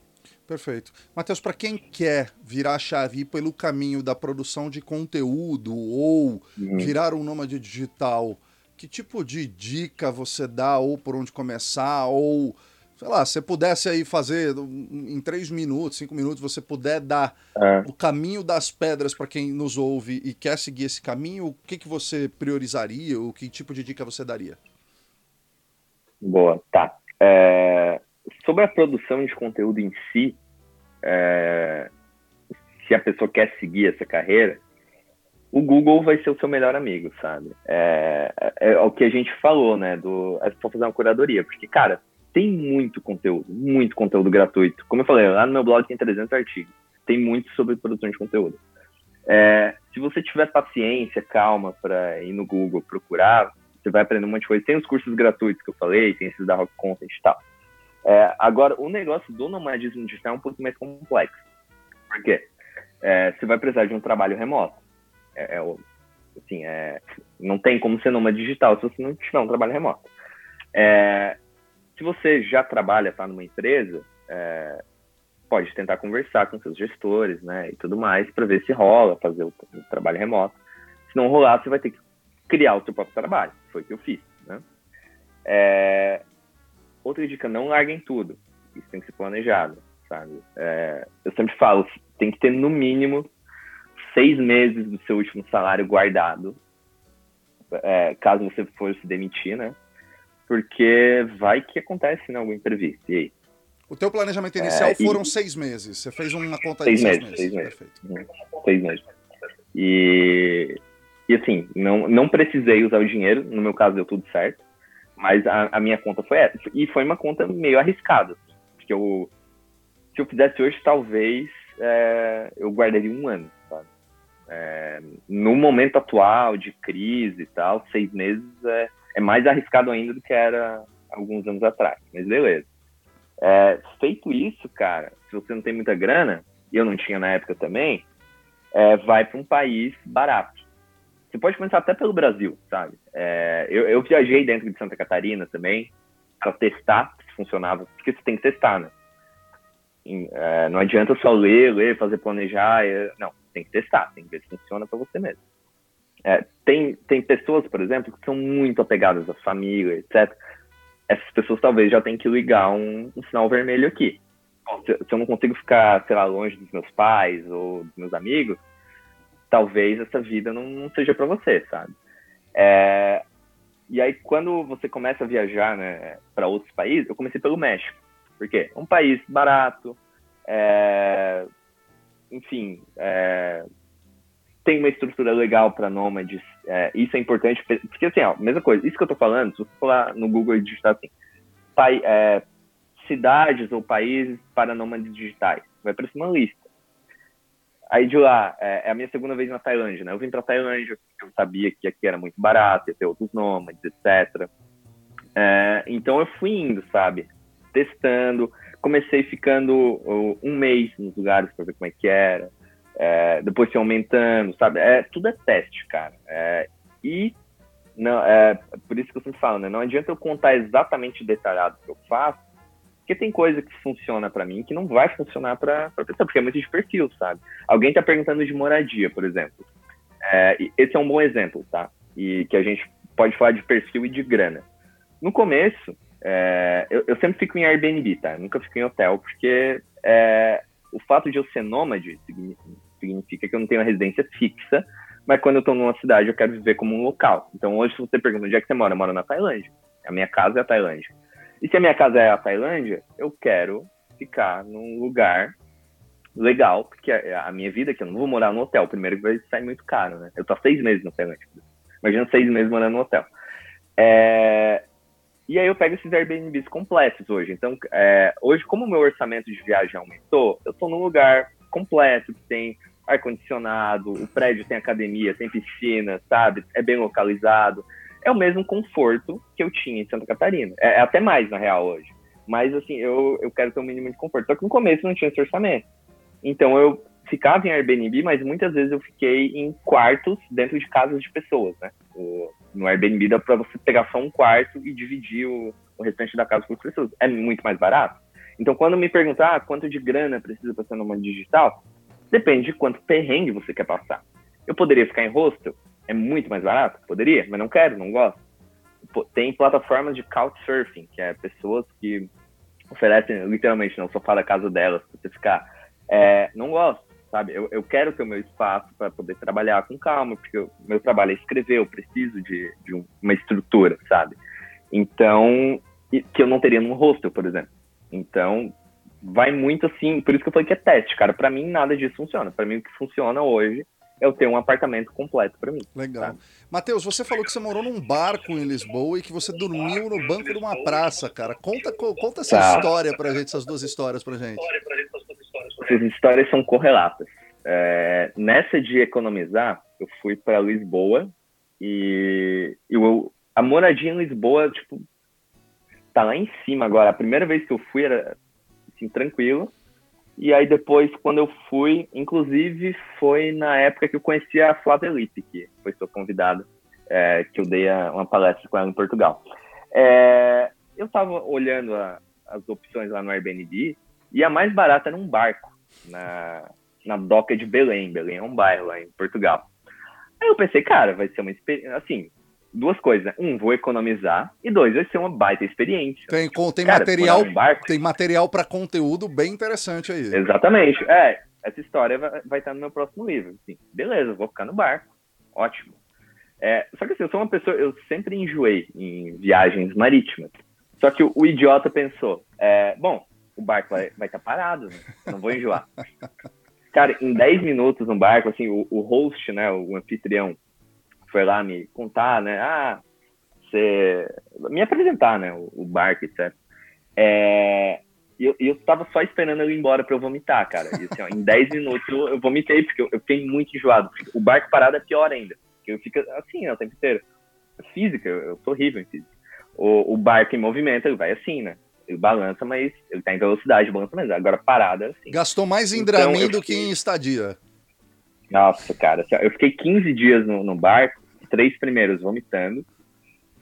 Perfeito. Matheus, para quem quer virar a chave pelo caminho da produção de conteúdo ou uhum. virar um nômade digital, que tipo de dica você dá ou por onde começar ou sei lá, se pudesse aí fazer em três minutos, cinco minutos, você puder dar é. o caminho das pedras para quem nos ouve e quer seguir esse caminho, o que, que você priorizaria? O que tipo de dica você daria? Boa, tá. É, sobre a produção de conteúdo em si, é, se a pessoa quer seguir essa carreira, o Google vai ser o seu melhor amigo, sabe? É, é, é o que a gente falou, né? Do, é só fazer uma curadoria, porque, cara, tem muito conteúdo, muito conteúdo gratuito. Como eu falei, lá no meu blog tem 300 artigos. Tem muito sobre produção de conteúdo. É, se você tiver paciência, calma para ir no Google procurar, você vai aprender um monte de coisa. Tem os cursos gratuitos que eu falei, tem esses da Rock Content e tal. É, agora, o negócio do nomadismo digital é um pouco mais complexo. Por quê? É, você vai precisar de um trabalho remoto. É, é assim, é, não tem como ser nômade digital se você não tiver um trabalho remoto. É, se você já trabalha, está numa empresa, é, pode tentar conversar com seus gestores, né, e tudo mais, para ver se rola fazer o, o, trabalho remoto. Se não rolar, você vai ter que criar o seu próprio trabalho. Foi o que eu fiz, né? É, Outra dica, não larguem tudo. Isso tem que ser planejado. sabe? É, eu sempre falo, tem que ter no mínimo seis meses do seu último salário guardado, é, caso você for se demitir, né? Porque vai que acontece né, algum imprevisto. E aí? O teu planejamento inicial é, foram e... seis meses. Você fez uma conta seis de seis meses. Seis meses. Perfeito. Uhum. Seis meses. E, e assim, não, não precisei usar o dinheiro. No meu caso, deu tudo certo. Mas a, a minha conta foi essa. E foi uma conta meio arriscada. Porque eu, se eu fizesse hoje, talvez é, eu guardaria um ano. Sabe? É, no momento atual de crise e tal, seis meses é, é mais arriscado ainda do que era alguns anos atrás. Mas beleza. É, feito isso, cara, se você não tem muita grana, e eu não tinha na época também, é, vai para um país barato. Você pode começar até pelo Brasil, sabe? É, eu, eu, viajei dentro de Santa Catarina também para testar se funcionava, porque você tem que testar, né? É, não adianta só ler, ler, fazer planejar, é, não, tem que testar, tem que ver se funciona para você mesmo. É, tem, tem pessoas, por exemplo, que são muito apegadas à família, etc essas pessoas talvez já tenham que ligar um, um sinal vermelho aqui. Se, se, eu não consigo ficar, sei lá, longe dos meus pais ou dos meus amigos, talvez essa vida não, seja para você, sabe? É, e aí, quando você começa a viajar né, para outros países, eu comecei pelo México. Por quê? Um país barato, é, enfim, é, tem uma estrutura legal para nômades. É, isso é importante, porque assim, ó, mesma coisa, isso que eu tô falando, se você for lá no Google e digitar assim, pai, é, cidades ou países para nômades digitais, vai aparecer uma lista. Aí de lá, é, é, a minha segunda vez na Tailândia, né? Eu vim para Tailândia, eu sabia que aqui era muito barato, ia ter outros nômades, etc. É, então eu fui indo, sabe? Testando, comecei ficando um mês nos lugares para ver como é que era é, depois se aumentando, sabe? É, tudo é teste, cara. É, e não, é por isso que eu sempre falo, né? Não adianta eu contar exatamente detalhado o que eu faço, porque tem coisa que funciona para mim que não vai funcionar para pessoa, porque é muito de perfil, sabe? Alguém tá perguntando de moradia, por exemplo. É, esse é um bom exemplo, tá? E que a gente pode falar de perfil e de grana. No começo, é, eu, eu, sempre fico em Airbnb, tá? Eu nunca fico em hotel, porque é, o fato de eu ser nômade significa que eu não tenho uma residência fixa, mas quando eu estou numa cidade eu quero viver como um local. Então hoje se você pergunta onde é que você mora, eu moro na Tailândia. A minha casa é a Tailândia. E se a minha casa é a Tailândia, eu quero ficar num lugar legal, porque a, minha vida aqui, eu não vou morar no hotel, primeiro que vai sair muito caro, né? Eu tô seis meses na Tailândia. Imagina seis meses morando no hotel. É... E aí eu pego esses Airbnbs completos hoje. Então, é... hoje, como o meu orçamento de viagem aumentou, eu tô num lugar completo, que tem ar-condicionado, o prédio tem academia, tem piscina, sabe? É bem localizado. É o mesmo conforto que eu tinha em Santa Catarina. É, é até mais, na real, hoje. Mas, assim, eu, eu quero ter um mínimo de conforto. Só que no começo não tinha esse orçamento. Então, eu ficava em Airbnb, mas muitas vezes eu fiquei em quartos dentro de casas de pessoas, né? O, no Airbnb dá para você pegar só um quarto e dividir o, o restante da casa com as pessoas. É muito mais barato. Então, quando me perguntar ah, quanto de grana precisa para ser numa digital, depende de quanto perrengue você quer passar. Eu poderia ficar em hostel, é muito mais barato? Poderia, mas não quero, não gosto. Tem plataformas de couchsurfing, que é pessoas que oferecem literalmente no sofá da casa delas para você ficar. É, não gosto, sabe? Eu, eu quero ter o meu espaço para poder trabalhar com calma, porque o meu trabalho é escrever, eu preciso de, de uma estrutura, sabe? Então, que eu não teria num hostel, por exemplo. Então, vai muito assim, por isso que eu falei que é teste, cara. Para mim, nada disso funciona. Para mim, o que funciona hoje eu ter um apartamento completo para mim. Legal. Matheus, você falou que você morou num barco em Lisboa e que você dormiu no banco de uma praça, cara. Conta, conta essa tá. história pra gente, essas duas histórias pra gente. Essas histórias são correlatas. É, nessa de economizar, eu fui para Lisboa e eu, a moradia em Lisboa, tipo, tá lá em cima agora. A primeira vez que eu fui era assim, tranquilo. E aí depois, quando eu fui, inclusive foi na época que eu conheci a Flávia Lippe, que foi sua convidada, é, que eu dei uma palestra com ela em Portugal. É, eu estava olhando a, as opções lá no Airbnb e a mais barata era um barco na, na doca de Belém. Belém é um bairro lá em Portugal. Aí eu pensei, cara, vai ser uma experiência, assim, duas coisas, né? Um, vou economizar, e dois, vai ser uma baita experiência. Tem, tem Cara, material, barco, tem material para conteúdo bem interessante aí. Exatamente. É, essa história vai, vai estar no meu próximo livro. Assim, beleza, vou ficar no barco. Ótimo. É, só que assim, eu sou uma pessoa, eu sempre enjoei em viagens marítimas. Só que o, o idiota pensou, é, bom, o barco vai estar tá parado, né? não vou enjoar. <laughs> Cara, em 10 minutos no barco, assim, o, o host, né, o anfitrião, foi lá me contar, né, ah, você... me apresentar, né, o, o barco, etc. É, e eu, eu tava só esperando ele ir embora pra eu vomitar, cara. E assim, ó, em 10 minutos eu, eu vomitei, porque eu, eu, fiquei muito enjoado. O barco parado é pior ainda. Porque eu fico assim, ó, o tempo inteiro. Física, eu, eu sou horrível em física. O, o barco em movimento, ele vai assim, né? Ele balança, mas ele tá em velocidade, balança, mas agora parada é assim. Gastou mais em então, Dramin do que em estadia. Nossa, cara, assim, eu fiquei 15 dias no, no barco, três primeiros vomitando.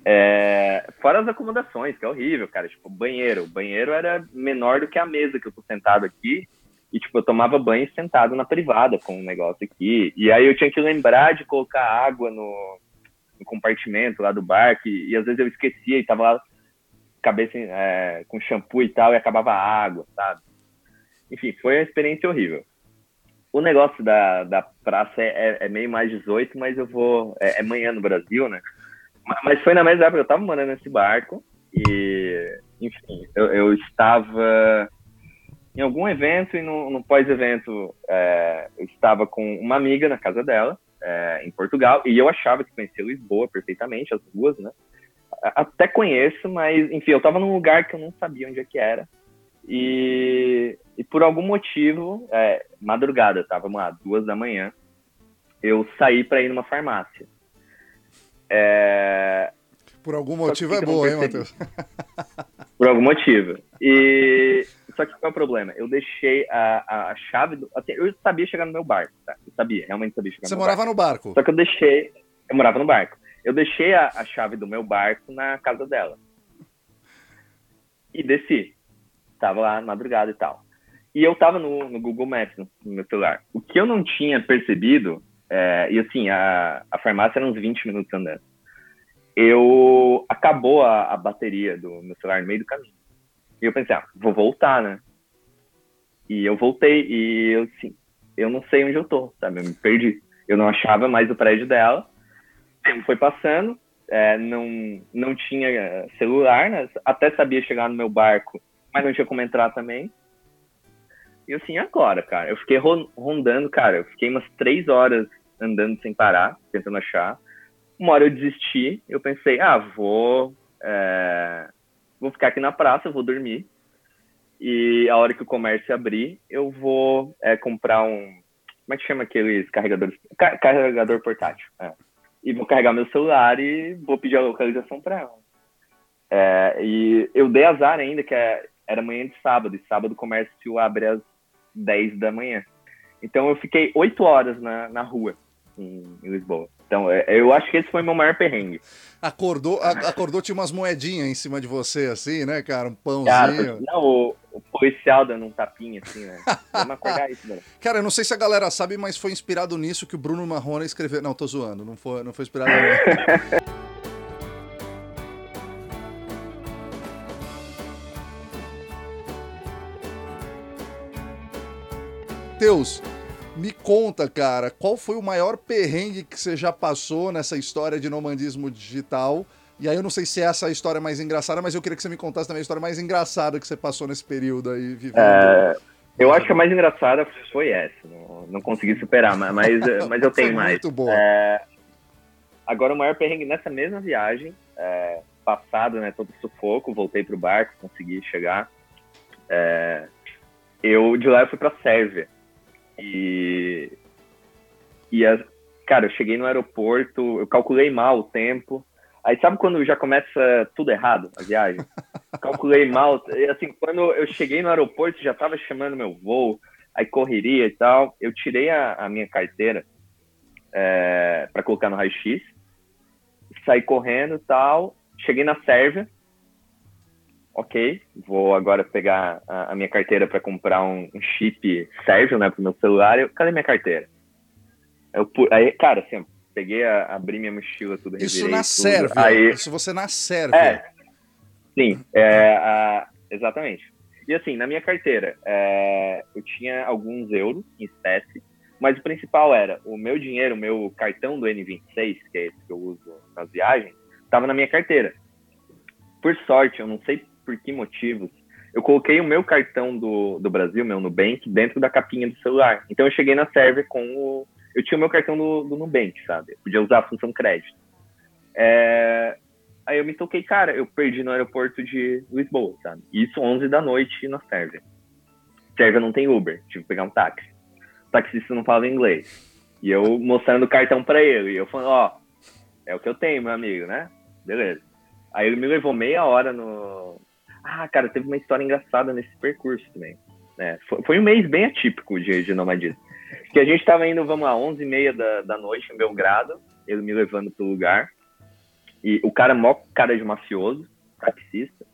É, fora as acomodações, que é horrível, cara. Tipo, banheiro. O banheiro era menor do que a mesa que eu tô sentado aqui. E, tipo, eu tomava banho sentado na privada com um negócio aqui. E aí eu tinha que lembrar de colocar água no, no compartimento lá do barco. E, e, às vezes eu esquecia e tava lá, cabeça é, com shampoo e tal, e acabava a água, sabe? Enfim, foi uma experiência horrível. O negócio da, da praça é, é, é meio mais 18, mas eu vou. É, é manhã no Brasil, né? Mas foi na mesma época, eu tava morando nesse barco e, enfim, eu, eu estava em algum evento e no, no pós-evento é, eu estava com uma amiga na casa dela, é, em Portugal, e eu achava que conhecia Lisboa perfeitamente, as ruas, né? Até conheço, mas, enfim, eu estava num lugar que eu não sabia onde é que era. E, e por algum motivo, é, madrugada, tava lá, duas da manhã, eu saí para ir numa farmácia. É... Por algum motivo é boa, hein, Matheus? <laughs> Por algum motivo. E só que qual é o problema? Eu deixei a, a chave do. Assim, eu sabia chegar no meu barco, tá? Eu sabia, realmente sabia chegar Você no morava barco. no barco? Só que eu deixei. Eu morava no barco. Eu deixei a, a chave do meu barco na casa dela. E desci. Tava lá madrugada e tal. E eu tava no, no Google Maps, no, no, meu celular. O que eu não tinha percebido é, e assim, a, a farmácia era uns 20 minutos andando. Eu acabou a, a bateria do meu celular no meio do caminho. E eu pensei, ah, vou voltar, né? E eu voltei e eu assim, eu não sei onde eu tô, sabe? Eu me perdi. Eu não achava mais o prédio dela. O tempo foi passando, é, não, não tinha celular, né? Até sabia chegar no meu barco, mas não tinha como entrar também. E assim, agora, cara, eu fiquei rondando, cara, eu fiquei umas três horas andando sem parar, tentando achar. Uma hora eu desisti, eu pensei, ah, vou, é, vou ficar aqui na praça, vou dormir. E a hora que o comércio abrir, eu vou é, comprar um. Como é que chama aqueles carregadores? Car carregador portátil. É. E vou carregar meu celular e vou pedir a localização para ela. É, e eu dei azar ainda, que é, era manhã de sábado, e sábado o comércio abre às 10 da manhã. Então eu fiquei 8 horas na, na rua, em, em Lisboa. Então, é, eu acho que esse foi meu maior perrengue. Acordou, acordou tinha umas moedinhas em cima de você, assim, né, cara? Um pãozinho. Cara, não, o, o policial dando um tapinha, assim, né? Vamos acordar isso, mano. <laughs> Cara, eu não sei se a galera sabe, mas foi inspirado nisso que o Bruno Marrone escreveu. Não, tô zoando, não foi, não foi inspirado <laughs> Teus, me conta, cara, qual foi o maior perrengue que você já passou nessa história de nomandismo digital? E aí eu não sei se essa é a história mais engraçada, mas eu queria que você me contasse também a história mais engraçada que você passou nesse período aí vivendo. É, eu acho que a mais engraçada foi essa. Não, não consegui superar, mas, mas eu <laughs> tenho mais. Muito bom. É, agora o maior perrengue nessa mesma viagem, é, passado, né, todo sufoco, voltei pro barco, consegui chegar. É, eu de lá eu fui para Sérvia. E, e a, cara, eu cheguei no aeroporto, eu calculei mal o tempo. Aí sabe quando já começa tudo errado a viagem? <laughs> calculei mal. E assim, quando eu cheguei no aeroporto, já tava chamando meu voo, aí correria e tal. Eu tirei a, a minha carteira é, para colocar no raio-x, saí correndo e tal. Cheguei na Sérvia, ok, vou agora pegar a, a minha carteira para comprar um, um, chip sérvio, né, pro meu celular. Eu, cadê minha carteira? Eu, aí, cara, assim, peguei, a, abri minha mochila, tudo Isso na Sérvia. Aí, Isso você na Sérvia. É, sim, é, a, exatamente. E assim, na minha carteira, é, eu tinha alguns euros em espécie, mas o principal era o meu dinheiro, o meu cartão do N26, que é esse que eu uso nas viagens, estava na minha carteira. Por sorte, eu não sei por que motivos, eu coloquei o meu cartão do, do Brasil, meu Nubank, dentro da capinha do celular. Então eu cheguei na Sérvia com o. Eu tinha o meu cartão do, do Nubank, sabe? Eu podia usar a função crédito. É, Aí eu me toquei, cara, eu perdi no aeroporto de Lisboa, sabe? Isso 11 da noite na Sérvia. Sérvia não tem Uber, tive que pegar um táxi. O taxista não falava inglês. E eu mostrando o cartão para ele. E eu falando, ó, é o que eu tenho, meu amigo, né? Beleza. Aí ele me levou meia hora no. Ah, cara, teve uma história engraçada nesse percurso também. É, foi, foi, um mês bem atípico de, de nomadismo. Que a gente tava indo, vamos lá, 11 e meia da, da noite em Belgrado, ele me levando pro lugar. E o cara, mó cara de mafioso, taxista.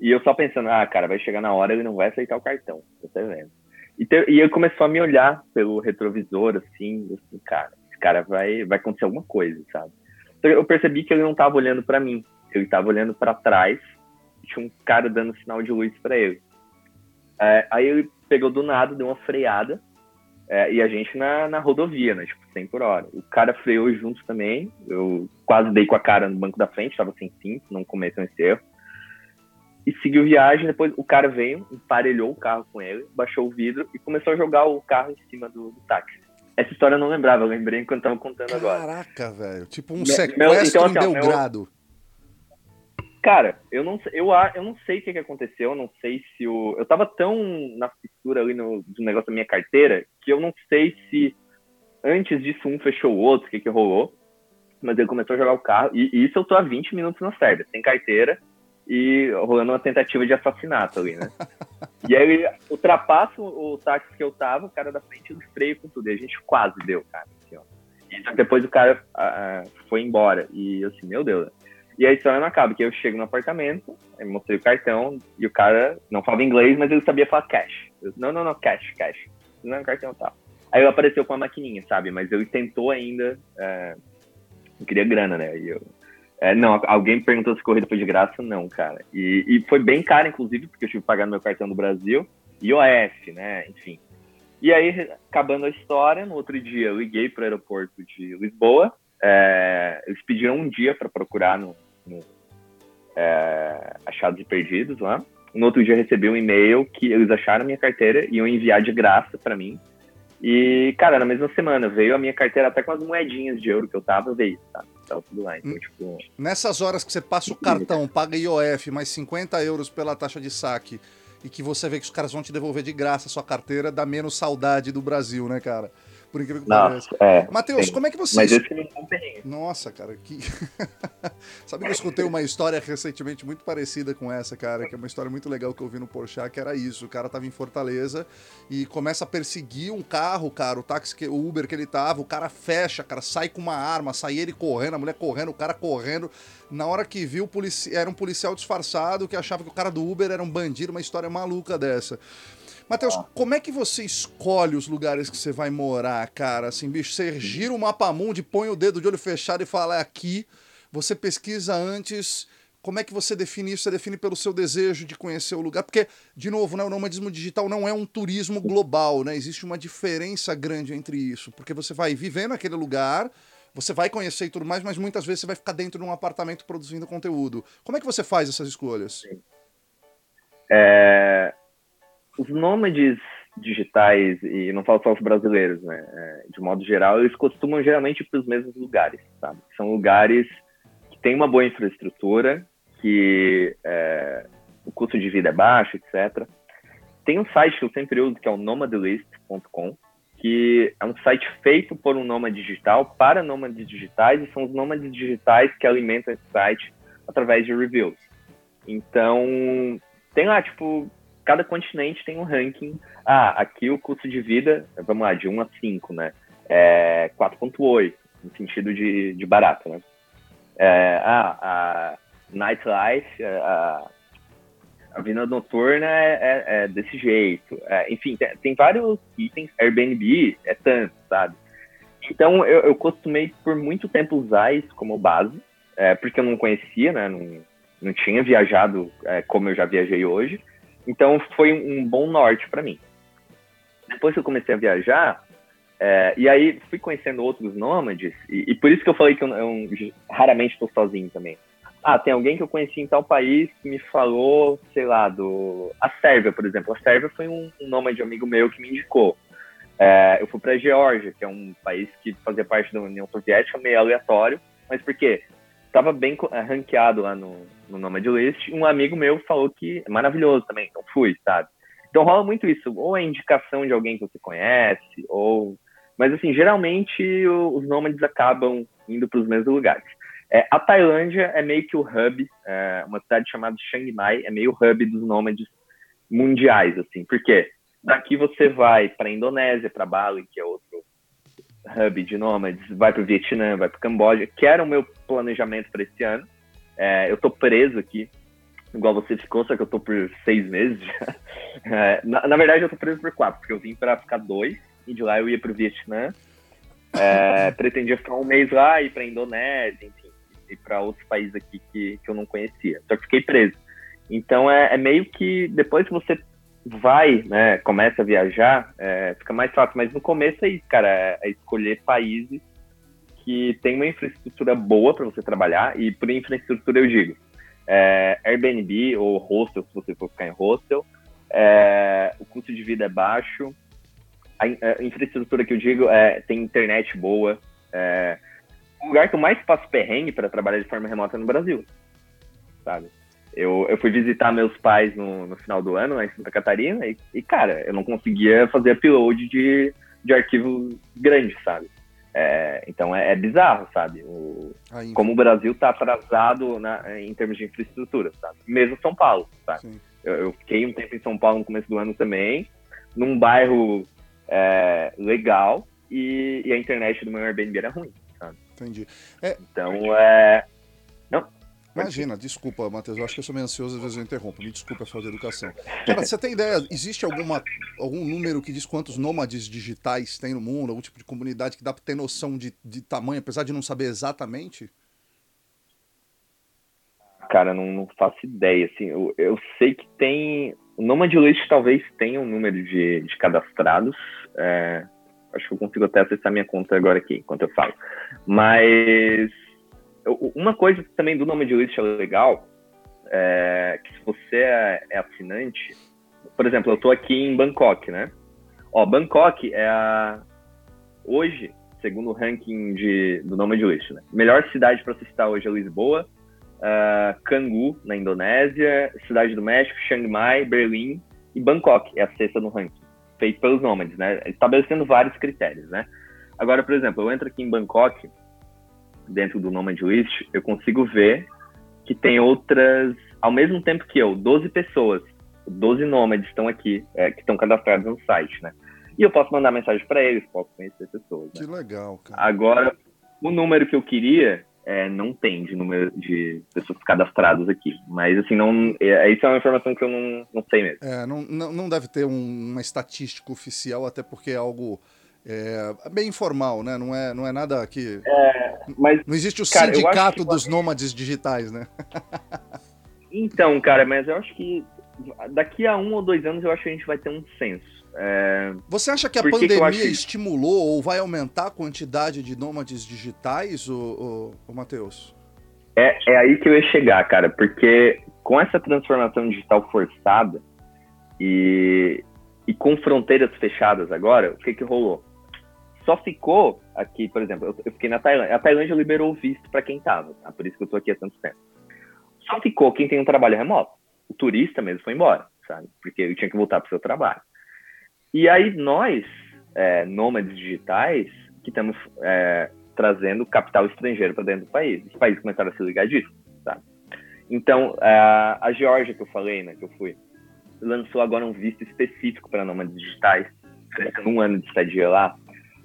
E eu só pensando, ah, cara, vai chegar na hora ele não vai aceitar o cartão. Você vendo. E, te, e ele começou a me olhar pelo retrovisor, assim, assim, cara, esse cara vai, vai acontecer alguma coisa, sabe? Então eu percebi que ele não tava olhando para mim, ele tava olhando para trás, tinha um cara dando sinal de luz para ele. É, aí ele pegou do nada, deu uma freada, é, e a gente na, na rodovia, né? Tipo, 100 por hora. O cara freou junto também. Eu quase dei com a cara no banco da frente, tava sem cinto, não cometeu esse erro. E seguiu viagem. Depois o cara veio, emparelhou o carro com ele, baixou o vidro e começou a jogar o carro em cima do, do táxi. Essa história eu não lembrava, eu lembrei enquanto tava contando Caraca, agora. Caraca, velho. Tipo um sequestro meu, então, assim, em Belgrado. Meu, Cara, eu não, eu, eu não sei o que, que aconteceu, eu não sei se o. Eu tava tão na fissura ali no, do negócio da minha carteira que eu não sei se antes disso um fechou o outro, o que, que rolou. Mas ele começou a jogar o carro, e, e isso eu tô há 20 minutos na Sérvia, sem carteira, e rolando uma tentativa de assassinato ali, né? e aí ele ultrapassa o, o táxi que eu tava, o cara da frente, ele freio com tudo, e a gente quase deu, cara. Assim, ó. E depois o cara uh, foi embora, e eu assim, meu Deus, e a história não acaba, que eu chego no apartamento, eu mostrei o cartão, e o cara não falava inglês, mas ele sabia falar cash. Eu, não, não, não, cash, cash. Não cartão tal. Aí ele apareceu com a maquininha, sabe? Mas ele tentou ainda. É... Eu queria grana, né? E eu... É, não, alguém perguntou se corrida foi de graça, não, cara. E, e foi bem caro, inclusive, porque eu tive que pagar no meu cartão do Brasil, e OF, né? Enfim. E aí, acabando a história, no outro dia eu liguei para o aeroporto de Lisboa. É, eles pediram um dia para procurar no, é, achados e perdidos lá. No outro dia eu recebi um e-mail que eles acharam minha carteira e iam enviar de graça para mim. E, cara, na mesma semana veio a minha carteira até com as moedinhas de euro que eu tava, veio, tá? Tava tudo lá. Então, tipo... Nessas horas que você passa o cartão, paga IOF mais 50 euros pela taxa de saque e que você vê que os caras vão te devolver de graça a sua carteira, dá menos saudade do Brasil, né, cara? Por incrível que pareça. É, Matheus, como é que você. Mas esse não é Nossa, cara, que. <laughs> Sabe que eu escutei uma história recentemente muito parecida com essa, cara, que é uma história muito legal que eu vi no Porsche, que era isso. O cara tava em Fortaleza e começa a perseguir um carro, cara, o táxi, que, o Uber que ele tava, o cara fecha, cara, sai com uma arma, sai ele correndo, a mulher correndo, o cara correndo. Na hora que viu, era um policial disfarçado que achava que o cara do Uber era um bandido, uma história maluca dessa. Matheus, como é que você escolhe os lugares que você vai morar, cara? Assim, bicho, você gira o mapa mundi, põe o dedo de olho fechado e fala é aqui. Você pesquisa antes. Como é que você define isso? Você define pelo seu desejo de conhecer o lugar? Porque, de novo, né, o nomadismo digital não é um turismo global, né? Existe uma diferença grande entre isso. Porque você vai viver naquele lugar, você vai conhecer e tudo mais, mas muitas vezes você vai ficar dentro de um apartamento produzindo conteúdo. Como é que você faz essas escolhas? É, os nômades digitais, e não falo só os brasileiros, né? É, de modo geral, eles costumam geralmente ir para os mesmos lugares, sabe? São lugares que têm uma boa infraestrutura, que é, o custo de vida é baixo, etc. Tem um site que eu sempre uso, que é o nomadlist.com, que é um site feito por um nômade digital para nômades digitais, e são os nômades digitais que alimentam esse site através de reviews. Então, tem lá, tipo, cada continente tem um ranking. Ah, aqui o custo de vida, vamos lá, de 1 a 5, né? É 4.8, no sentido de, de barato, né? É, ah, a nightlife, a, a vida noturna é, é, é desse jeito. É, enfim, tem, tem, vários itens. Airbnb é tanto, sabe? Então, eu, eu costumei por muito tempo usar isso como base, é, porque eu não conhecia, né? Não, não tinha viajado é, como eu já viajei hoje. Então, foi um bom norte para mim. Depois que eu comecei a viajar, é, e aí fui conhecendo outros nômades, e, e, por isso que eu falei que eu, eu raramente estou sozinho também. Ah, tem alguém que eu conheci em tal país que me falou, sei lá, do. A Sérvia, por exemplo. A Sérvia foi um, um nômade amigo meu que me indicou. É, eu fui para a Geórgia, que é um país que fazia parte da União Soviética, meio aleatório, mas por quê? Estava bem é, ranqueado lá no, no Nomad List. Um amigo meu falou que é maravilhoso também, então fui, sabe? Então rola muito isso, ou a indicação de alguém que você conhece, ou. Mas assim, geralmente os nômades acabam indo para os mesmos lugares. É, a Tailândia é meio que o hub, é, uma cidade chamada Chiang Mai, é meio o hub dos nômades mundiais, assim. Por quê? Daqui você vai para a Indonésia, para Bali, que é outro hub de nômades, vai para o Vietnã, vai para o Camboja, que era o meu planejamento para esse ano. É, eu tô preso aqui, igual você ficou, só que eu tô por seis meses já. <laughs> É, na, na, verdade, eu tô preso por quatro, porque eu vim para ficar dois, e de lá eu ia para o Vietnã. É, <laughs> pretendia ficar um mês lá, ir para Indonésia, enfim, ir para outros países aqui que, que eu não conhecia. Só que fiquei preso. Então é, é meio que depois que você vai, né, começa a viajar, é, fica mais fácil. Mas no começo é isso, cara, é, é escolher países que tem uma infraestrutura boa para você trabalhar. E por infraestrutura eu digo é, Airbnb ou hostel, se você for ficar em hostel. É, o custo de vida é baixo. A, a, infraestrutura que eu digo é tem internet boa. É, o lugar que eu mais passo perrengue para trabalhar de forma remota é no Brasil, sabe? Eu, eu fui visitar meus pais no, no final do ano, lá em Santa Catarina, e, e cara, eu não conseguia fazer upload de, de arquivo grande, sabe? É, então é, é, bizarro, sabe? O, como o Brasil está atrasado na, em termos de infraestrutura, sabe? Mesmo São Paulo, sabe? Eu, eu, fiquei um tempo em São Paulo no começo do ano também, num bairro é, legal, e, e, a internet do meu Airbnb era ruim, sabe? Entendi. É... Então, é... Imagina, desculpa, Matheus, eu acho que eu sou meio ansioso, às vezes eu interrompo. Me desculpa a falta de educação. Cara, você tem ideia, existe alguma, algum número que diz quantos nômades digitais tem no mundo, algum tipo de comunidade que dá para ter noção de, de tamanho, apesar de não saber exatamente? Cara, não, não faço ideia, assim, eu, eu sei que tem... O Nomad List talvez tenha um número de, de cadastrados, é, acho que eu consigo até acessar minha conta agora aqui, enquanto eu falo. Mas uma coisa também do nome de list é legal, é que se você é, é assinante, por exemplo, eu estou aqui em Bangkok, né? Ó, Bangkok é a hoje, segundo o ranking de, do nome de list, né? Melhor cidade para se citar hoje é Lisboa, uh, na Indonésia, Cidade do México, Chiang Mai, Berlim e Bangkok é a sexta no ranking, feito pelos nômades, né? Estabelecendo vários critérios, né? Agora, por exemplo, eu entro aqui em Bangkok, dentro do Nomad List, eu consigo ver que tem outras, ao mesmo tempo que eu, 12 pessoas, 12 nômades estão aqui, é, que estão cadastrados no site, né? E eu posso mandar mensagem para eles, posso conhecer pessoas. Né? Que legal, cara. Agora, o número que eu queria é, não tem de número de pessoas cadastradas aqui. Mas, assim, não, é, isso é uma informação que eu não, não sei mesmo. É, não, não, não deve ter um, uma estatística oficial, até porque é algo é, bem informal, né? Não é, não é nada que. É, mas, não existe o cara, sindicato dos que... nômades digitais, né? <laughs> então, cara, mas eu acho que daqui a um ou dois anos eu acho que a gente vai ter um censo. É... Você acha que a pandemia que estimulou ou vai aumentar a quantidade de nômades digitais, o, o, o Matheus? É, é aí que eu ia chegar, cara, porque com essa transformação digital forçada e, e com fronteiras fechadas agora, o que que rolou? Só ficou aqui, por exemplo, eu, fiquei na Tailândia. A Tailândia liberou o visto para quem tava, tá? por isso que eu tô aqui há tanto tempo. Só ficou quem tem um trabalho remoto. O turista mesmo foi embora, sabe? Porque ele tinha que voltar para o seu trabalho. E aí nós, é, nômades digitais, que estamos é, trazendo capital estrangeiro para dentro do país. Os países começaram a se ligar disso, tá? Então, a, a Geórgia que eu falei, né, que eu fui, lançou agora um visto específico para nômades digitais, um ano de estadia lá,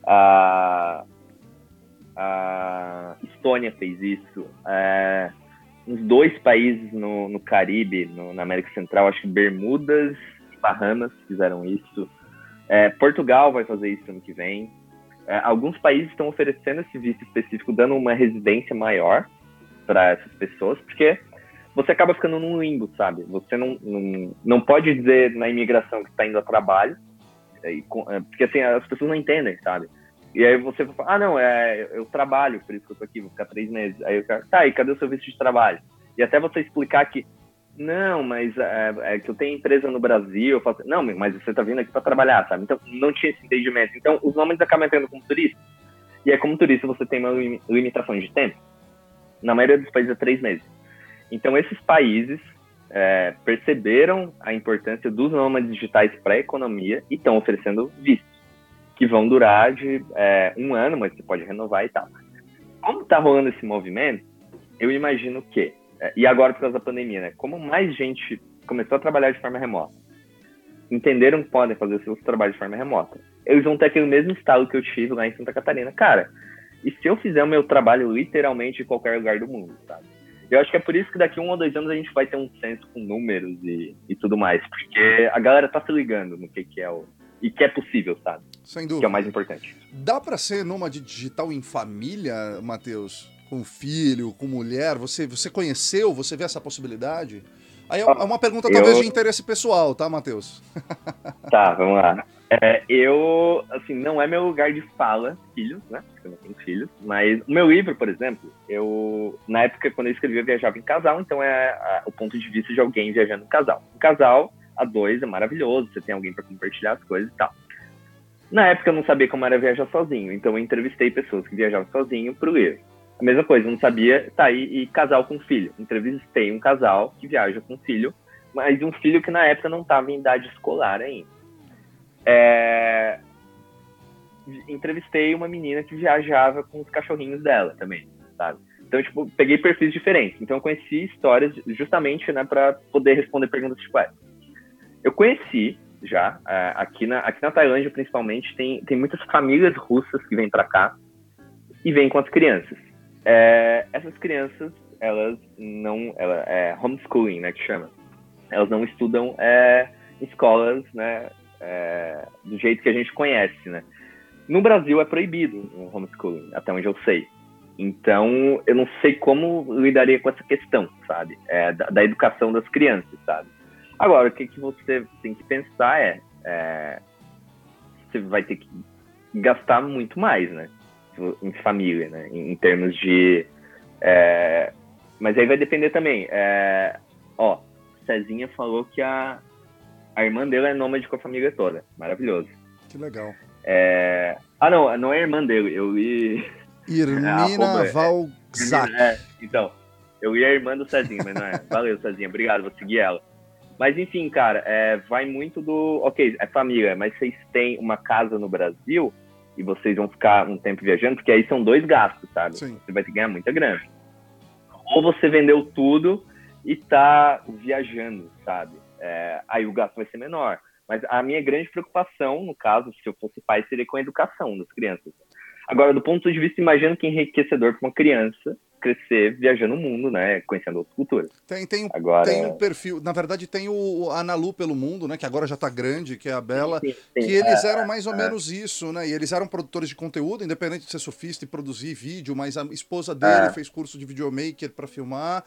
a, a Estônia fez isso. É, uns dois países no, no Caribe, no, na América Central, acho que Bermudas e Bahamas fizeram isso. É, Portugal vai fazer isso ano que vem. É, alguns países estão oferecendo esse visto específico, dando uma residência maior para essas pessoas, porque você acaba ficando num limbo, sabe? Você não, não, não pode dizer na imigração que está indo a trabalho, é, porque assim, as pessoas não entendem, sabe? E aí você fala, ah, não, é, eu trabalho, por isso que eu tô aqui, vou ficar três meses. Aí o cara, tá, e cadê o seu visto de trabalho? E até você explicar que, não, mas é, é que eu tenho empresa no Brasil, eu faço, não, mas você tá vindo aqui para trabalhar, sabe? Então, não tinha esse entendimento. Então, os nomes acabam entrando como turista. E é como turista você tem uma limitação de tempo. Na maioria dos países é três meses. Então, esses países é, perceberam a importância dos nômades digitais para a economia e estão oferecendo vistos que vão durar de é, um ano, mas você pode renovar e tal. Como está rolando esse movimento, eu imagino que, é, e agora por causa da pandemia, né? Como mais gente começou a trabalhar de forma remota, entenderam que podem fazer seus trabalhos de forma remota, eles vão ter aquele mesmo estalo que eu tive lá em Santa Catarina. Cara, e se eu fizer o meu trabalho literalmente em qualquer lugar do mundo, sabe? Eu acho que é por isso que daqui um ou dois anos a gente vai ter um censo com números e, e tudo mais, porque a galera tá se ligando no que, que é o, e que é possível, sabe? Sem dúvida. Que é o mais importante. Dá para ser nômade digital em família, Matheus? Com filho, com mulher? Você, você conheceu? Você vê essa possibilidade? Aí é uma pergunta talvez de interesse pessoal, tá, Matheus? Tá, vamos lá. É, eu, assim, não é meu lugar de fala, filhos, né? Porque eu não tenho filhos. Mas o meu livro, por exemplo, eu, na época, quando eu escrevia, eu viajava em casal, então é a, o ponto de vista de alguém viajando em casal. Um casal a dois é maravilhoso, você tem alguém para compartilhar as coisas e tal. Na época eu não sabia como era viajar sozinho, então eu entrevistei pessoas que viajavam sozinho pro livro. A mesma coisa, eu não sabia, tá aí, e casal com filho. Entrevistei um casal que viaja com filho, mas um filho que na época não estava em idade escolar ainda. É... Entrevistei uma menina que viajava com os cachorrinhos dela também, sabe? Então, tipo, peguei perfis diferentes. Então, eu conheci histórias justamente, né, para poder responder perguntas tipo essa. Eu conheci já, é, aqui, na, aqui na Tailândia principalmente, tem, tem muitas famílias russas que vêm para cá e vêm com as crianças. É, essas crianças, elas não. Ela, é homeschooling, né, que chama. Elas não estudam é, escolas, né, é, do jeito que a gente conhece, né. No Brasil é proibido o homeschooling, até onde eu sei. Então, eu não sei como lidaria com essa questão, sabe? É, da, da educação das crianças, sabe? Agora, o que, que você tem que pensar é, é, você vai ter que gastar muito mais, né? Em família, né? Em, em termos de. É, mas aí vai depender também. É, ó, Cezinha falou que a, a irmã dele é nômade com a família toda. Maravilhoso. Que legal. É, ah, não, não é irmã dele. Eu <laughs> li. Irmina é, Valzac. É, então, eu li a irmã do Cezinha, mas não é. <laughs> Valeu, Cezinha. Obrigado, vou seguir ela. Mas enfim, cara, é, vai muito do. Ok, é família, mas vocês têm uma casa no Brasil e vocês vão ficar um tempo viajando, porque aí são dois gastos, sabe? Sim. Você vai ganhar muita grana. Ou você vendeu tudo e tá viajando, sabe? É, aí o gasto vai ser menor. Mas a minha grande preocupação, no caso, se eu fosse pai, seria com a educação das crianças. Agora, do ponto de vista, imagino que enriquecedor para uma criança crescer viajando o mundo, né? Conhecendo outras culturas. Tem, tem, agora... tem um perfil. Na verdade, tem o Analu pelo mundo, né? Que agora já está grande, que é a Bela. Sim, sim, que eles é, eram mais ou é. menos isso, né? E eles eram produtores de conteúdo, independente de ser sofista e produzir vídeo, mas a esposa dele é. fez curso de videomaker para filmar.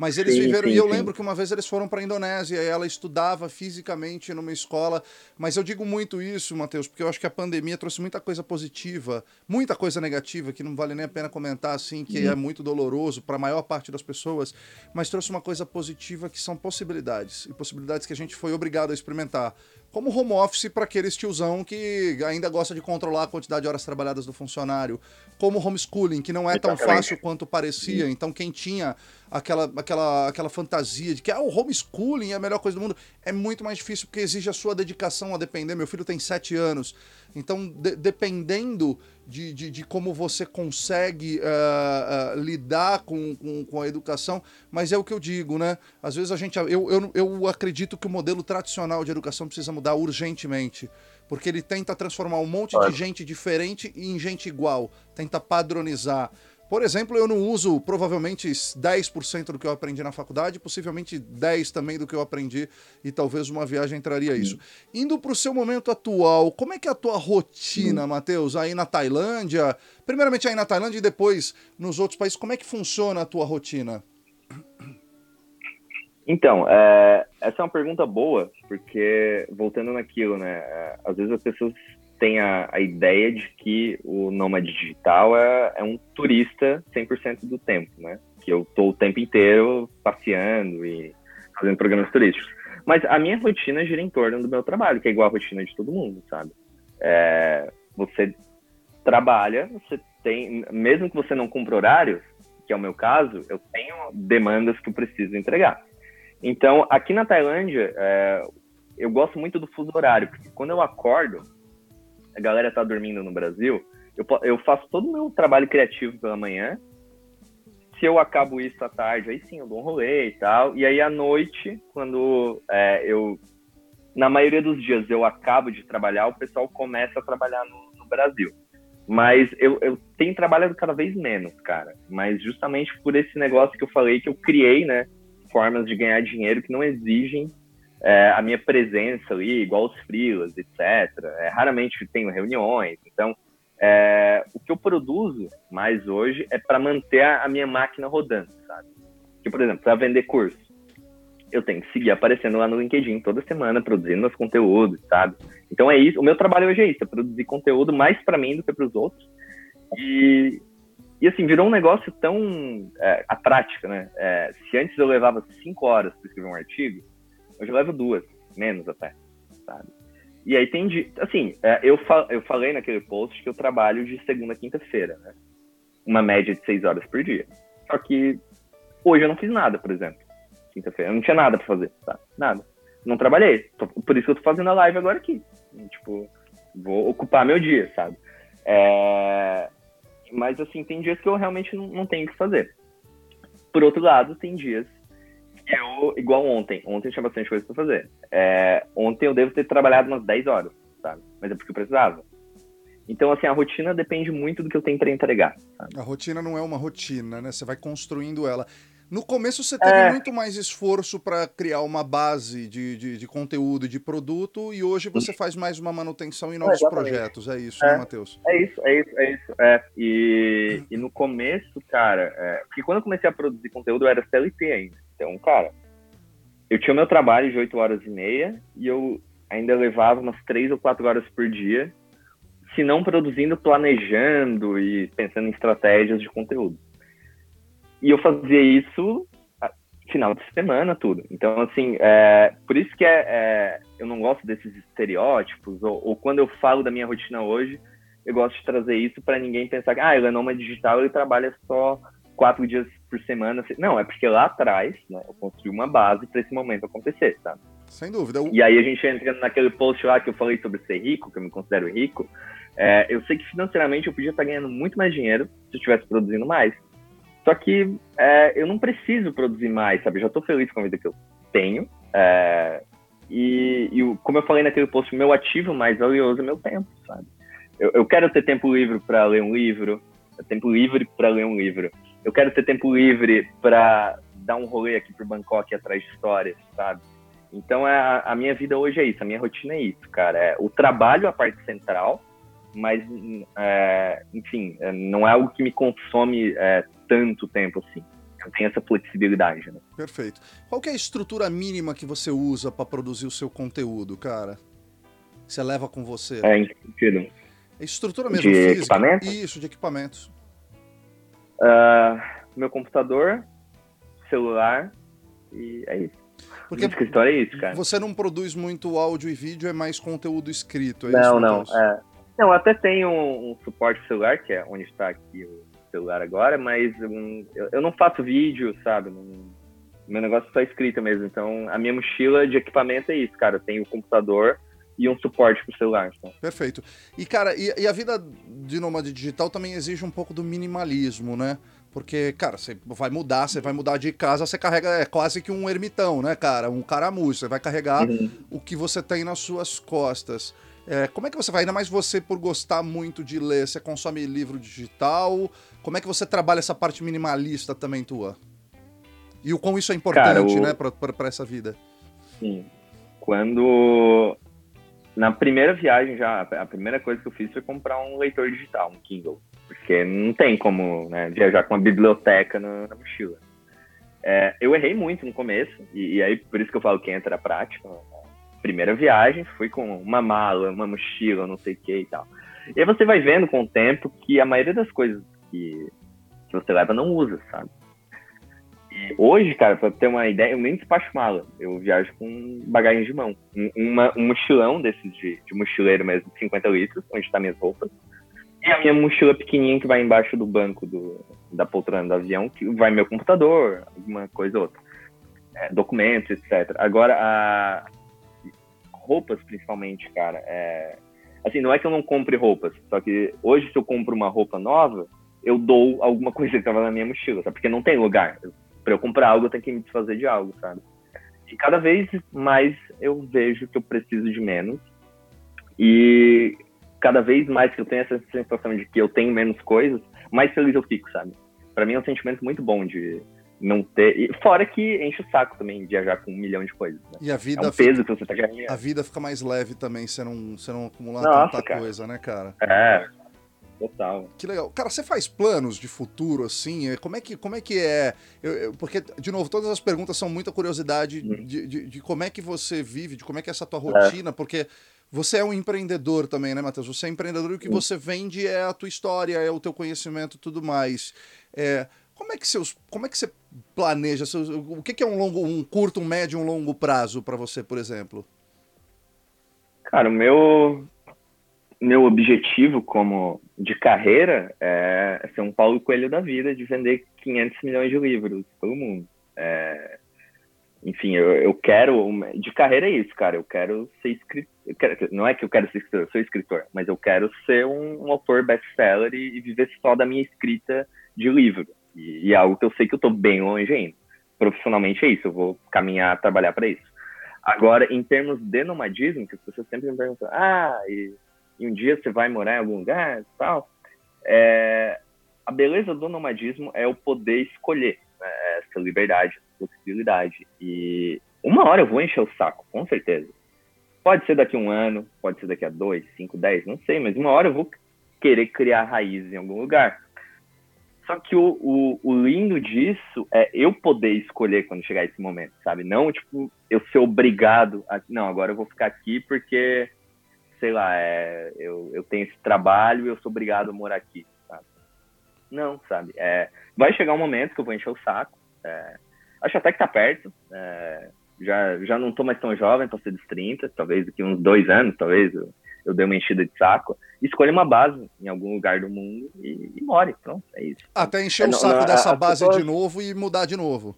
Mas eles sim, viveram. Sim, e eu sim. lembro que uma vez eles foram para a Indonésia e ela estudava fisicamente numa escola. Mas eu digo muito isso, Matheus, porque eu acho que a pandemia trouxe muita coisa positiva, muita coisa negativa, que não vale nem a pena comentar, assim, que é muito doloroso para a maior parte das pessoas. Mas trouxe uma coisa positiva que são possibilidades. E possibilidades que a gente foi obrigado a experimentar como home office para aqueles tiozão que ainda gosta de controlar a quantidade de horas trabalhadas do funcionário, como homeschooling, que não é tão fácil quanto parecia. Então, quem tinha aquela, aquela, aquela fantasia de que ah, o homeschooling é a melhor coisa do mundo, é muito mais difícil porque exige a sua dedicação a depender. Meu filho tem sete anos, então, de, dependendo de, de, de, como você consegue uh, uh, lidar com, com, com, a educação, mas é o que eu digo, né? Às vezes a gente. Eu, eu, eu acredito que o modelo tradicional de educação precisa mudar urgentemente. Porque ele tenta transformar um monte de gente diferente em gente igual, tenta padronizar Por exemplo, eu não uso provavelmente 10% do que eu aprendi na faculdade, possivelmente 10% também do que eu aprendi, e talvez uma viagem entraria isso. Indo para o seu momento atual, como é que é a tua rotina, Matheus, aí na Tailândia? Primeiramente aí na Tailândia e depois nos outros países, como é que funciona a tua rotina? Então, é, essa é uma pergunta boa, porque voltando naquilo, né? É, às vezes as pessoas tem a, a ideia de que o nômade digital é, é um turista 100% do tempo, né? Que eu tô o tempo inteiro passeando e fazendo programas turísticos. Mas a minha rotina gira em torno do meu trabalho, que é igual a rotina de todo mundo, sabe? É, você trabalha, você tem, mesmo que você não cumpra horários, que é o meu caso, eu tenho demandas que eu preciso entregar. Então, aqui na Tailândia, é, eu gosto muito do fuso horário, porque quando eu acordo, a galera tá dormindo no Brasil, eu, eu faço todo o meu trabalho criativo pela manhã. Se eu acabo isso à tarde, aí sim, eu dou um rolê e tal. E aí à noite, quando é, eu. Na maioria dos dias eu acabo de trabalhar, o pessoal começa a trabalhar no, no Brasil. Mas eu, eu tenho trabalhado cada vez menos, cara. Mas justamente por esse negócio que eu falei, que eu criei, né? Formas de ganhar dinheiro que não exigem é, a minha presença ali, igual os frilas, etc. É, raramente tenho reuniões, então é, o que eu produzo mais hoje é para manter a, a, minha máquina rodando, sabe? Que, por exemplo, para vender curso, eu tenho que seguir aparecendo lá no LinkedIn toda semana, produzindo meus conteúdos, sabe? Então é isso, o meu trabalho hoje é isso, é produzir conteúdo mais para mim do que para os outros. E, e assim, virou um negócio tão. É, a prática, né? É, se antes eu levava cinco horas para escrever um artigo, Hoje eu levo duas, menos até, sabe? E aí tem assim, é, eu, fa eu falei naquele post que eu trabalho de segunda a quinta-feira, né? Uma média de seis horas por dia. Só que hoje eu não fiz nada, por exemplo. Quinta-feira, eu não tinha nada pra fazer, tá? Nada. Não trabalhei. Por isso que eu tô fazendo a live agora aqui. Tipo, vou ocupar meu dia, sabe? É... Mas, assim, tem dias que eu realmente não, não tenho o que fazer. Por outro lado, tem dias eu, igual ontem, ontem tinha bastante coisa pra fazer. É, ontem eu devo ter trabalhado umas 10 horas, sabe? Mas é porque eu precisava. Então, assim, a rotina depende muito do que eu tenho para entregar. Sabe? A rotina não é uma rotina, né? Você vai construindo ela. No começo você teve é... muito mais esforço para criar uma base de, de, de, conteúdo e de produto, e hoje você faz mais uma manutenção em novos é, projetos. É isso, né, é, né, Matheus? É isso, é isso, é isso. É. E, e no começo, cara, é, porque quando eu comecei a produzir conteúdo, eu era CLT ainda. Então, cara, eu tinha meu trabalho de 8 horas e meia e eu ainda levava umas 3 ou 4 horas por dia, se não produzindo, planejando e pensando em estratégias de conteúdo. E eu fazia isso final de semana, tudo. Então, assim, é, por isso que é, é, eu não gosto desses estereótipos, ou, ou, quando eu falo da minha rotina hoje, eu gosto de trazer isso para ninguém pensar que, ah, ele é nômade digital, ele trabalha só quatro dias por semana. Não, é porque lá atrás, né, eu construí uma base para esse momento acontecer, sabe? Sem dúvida. E aí a gente entra naquele post lá que eu falei sobre ser rico, que eu me considero rico. É, eu sei que financeiramente eu podia estar ganhando muito mais dinheiro se eu estivesse produzindo mais. Só que é, eu não preciso produzir mais, sabe? Eu já estou feliz com a vida que eu tenho. É, e, e, como eu falei naquele post, meu ativo mais valioso é meu tempo, sabe? Eu, eu quero ter tempo livre para ler um livro, tempo livre para ler um livro. Eu quero ter tempo livre para dar um rolê aqui pro Bangkok atrás de histórias, sabe? Então a, a minha vida hoje é isso, a minha rotina é isso, cara. É o trabalho a parte central, mas é, enfim, é, não é algo que me consome é, tanto tempo assim. Eu tenho essa flexibilidade, né? Perfeito. Qual é a estrutura mínima que você usa para produzir o seu conteúdo, cara? Você leva com você? É, em sentido? É estrutura mesmo de física. Equipamento? Isso, de equipamentos. Uh, meu computador, celular e é isso. Porque o escritório é isso, cara. Você não produz muito áudio e vídeo, é mais conteúdo escrito, é não, isso? Não, não. É. Não, até tem um, um, suporte celular, que é onde está aqui o celular agora, mas um, eu, eu, não faço vídeo, sabe? Não, meu negócio é só escrita mesmo. Então, a minha mochila de equipamento é isso, cara. Eu tenho o computador e um suporte para o celular. Então. Perfeito. E, cara, e, e, a vida de nômade digital também exige um pouco do minimalismo, né? Porque, cara, você vai mudar, você vai mudar de casa, você carrega é quase que um ermitão, né, cara? Um caramujo. Você vai carregar uhum. o que você tem nas suas costas. É, como é que você vai? Ainda mais você por gostar muito de ler, você consome livro digital? Como é que você trabalha essa parte minimalista também tua? E o quão isso é importante, Cara, o... né, para essa vida? Sim. Quando na primeira viagem já, a primeira coisa que eu fiz foi comprar um leitor digital, um Kindle, porque não tem como né, viajar com uma biblioteca na, na mochila. É, eu errei muito no começo, e, e, aí por isso que eu falo que entra a prática. Né? Primeira viagem, fui com uma mala, uma mochila, não sei o que e tal. E aí você vai vendo com o tempo que a maioria das coisas que, que você leva não usa, sabe? Hoje, cara, pra ter uma ideia, eu nem despacho mala. Eu viajo com bagagem de mão. Um, uma, um mochilão desses de, de mochileiro mesmo, de 50 litros, onde tá minhas roupas. E a minha mochila pequenininha que vai embaixo do banco do, da poltrona do avião, que vai meu computador, alguma coisa ou outra. É, documentos, etc. Agora, a... roupas, principalmente, cara, é... assim, não é que eu não compre roupas, só que hoje, se eu compro uma roupa nova, eu dou alguma coisa que estava na minha mochila, sabe? Porque não tem lugar. Para eu comprar algo, eu tenho que me desfazer de algo, sabe? E cada vez mais eu vejo que eu preciso de menos. E cada vez mais que eu tenho essa sensação de que eu tenho menos coisas, mais feliz eu fico, sabe? Para mim é um sentimento muito bom de não ter. E fora que enche o saco também viajar com um milhão de coisas. Né? E a vida. É um peso que você tá ganhando. A vida fica mais leve também, você não, você não acumular Nossa, tanta cara. coisa, né, cara? É. Total. Que legal. Cara, você faz planos de futuro, assim? Como é que, como é, que é? Eu, eu, porque, de novo, todas as perguntas são muita curiosidade hum. de, de, de, como é que você vive, de como é que é essa tua é. rotina, é. porque você é um empreendedor também, né, Matheus? Você é empreendedor e o que você vende é a tua história, é o teu conhecimento tudo mais. É, como é que seus, como é que você planeja? Seus, o que, que é um longo, um curto, um médio, um longo prazo para você, por exemplo? Cara, o meu meu objetivo como de carreira é ser um Paulo Coelho da vida, de vender 500 milhões de livros pelo mundo. É, enfim, eu, eu quero. De carreira é isso, cara. Eu quero ser escritor. Não é que eu quero ser escritor, eu sou escritor, mas eu quero ser um, um autor best-seller e, e, viver só da minha escrita de livro. E, e, é algo que eu sei que eu tô bem longe ainda. Profissionalmente é isso, eu vou caminhar, trabalhar para isso. Agora, em termos de nomadismo, que as pessoas sempre me perguntam, ah, e, e um dia você vai morar em algum lugar tal. É, a beleza do nomadismo é o poder escolher né, essa liberdade, flexibilidade. E uma hora eu vou encher o saco, com certeza. Pode ser daqui a um ano, pode ser daqui a dois, cinco, dez, não sei, mas uma hora eu vou querer criar raízes em algum lugar. Só que o, o, o, lindo disso é eu poder escolher quando chegar esse momento, sabe? Não, tipo, eu ser obrigado a. Não, agora eu vou ficar aqui porque, sei lá, é, eu, eu tenho esse trabalho e eu sou obrigado a morar aqui, sabe? Não, sabe? É, vai chegar um momento que eu vou encher o saco. É, Acho até que tá perto. É, já, já não tô mais tão jovem, ser dos 30, talvez daqui uns dois anos, talvez eu, eu dei uma enchida de saco. Escolha uma base em algum lugar do mundo e, e more. Pronto, é isso. Até encher é, o saco não, dessa base pessoas... de novo e mudar de novo.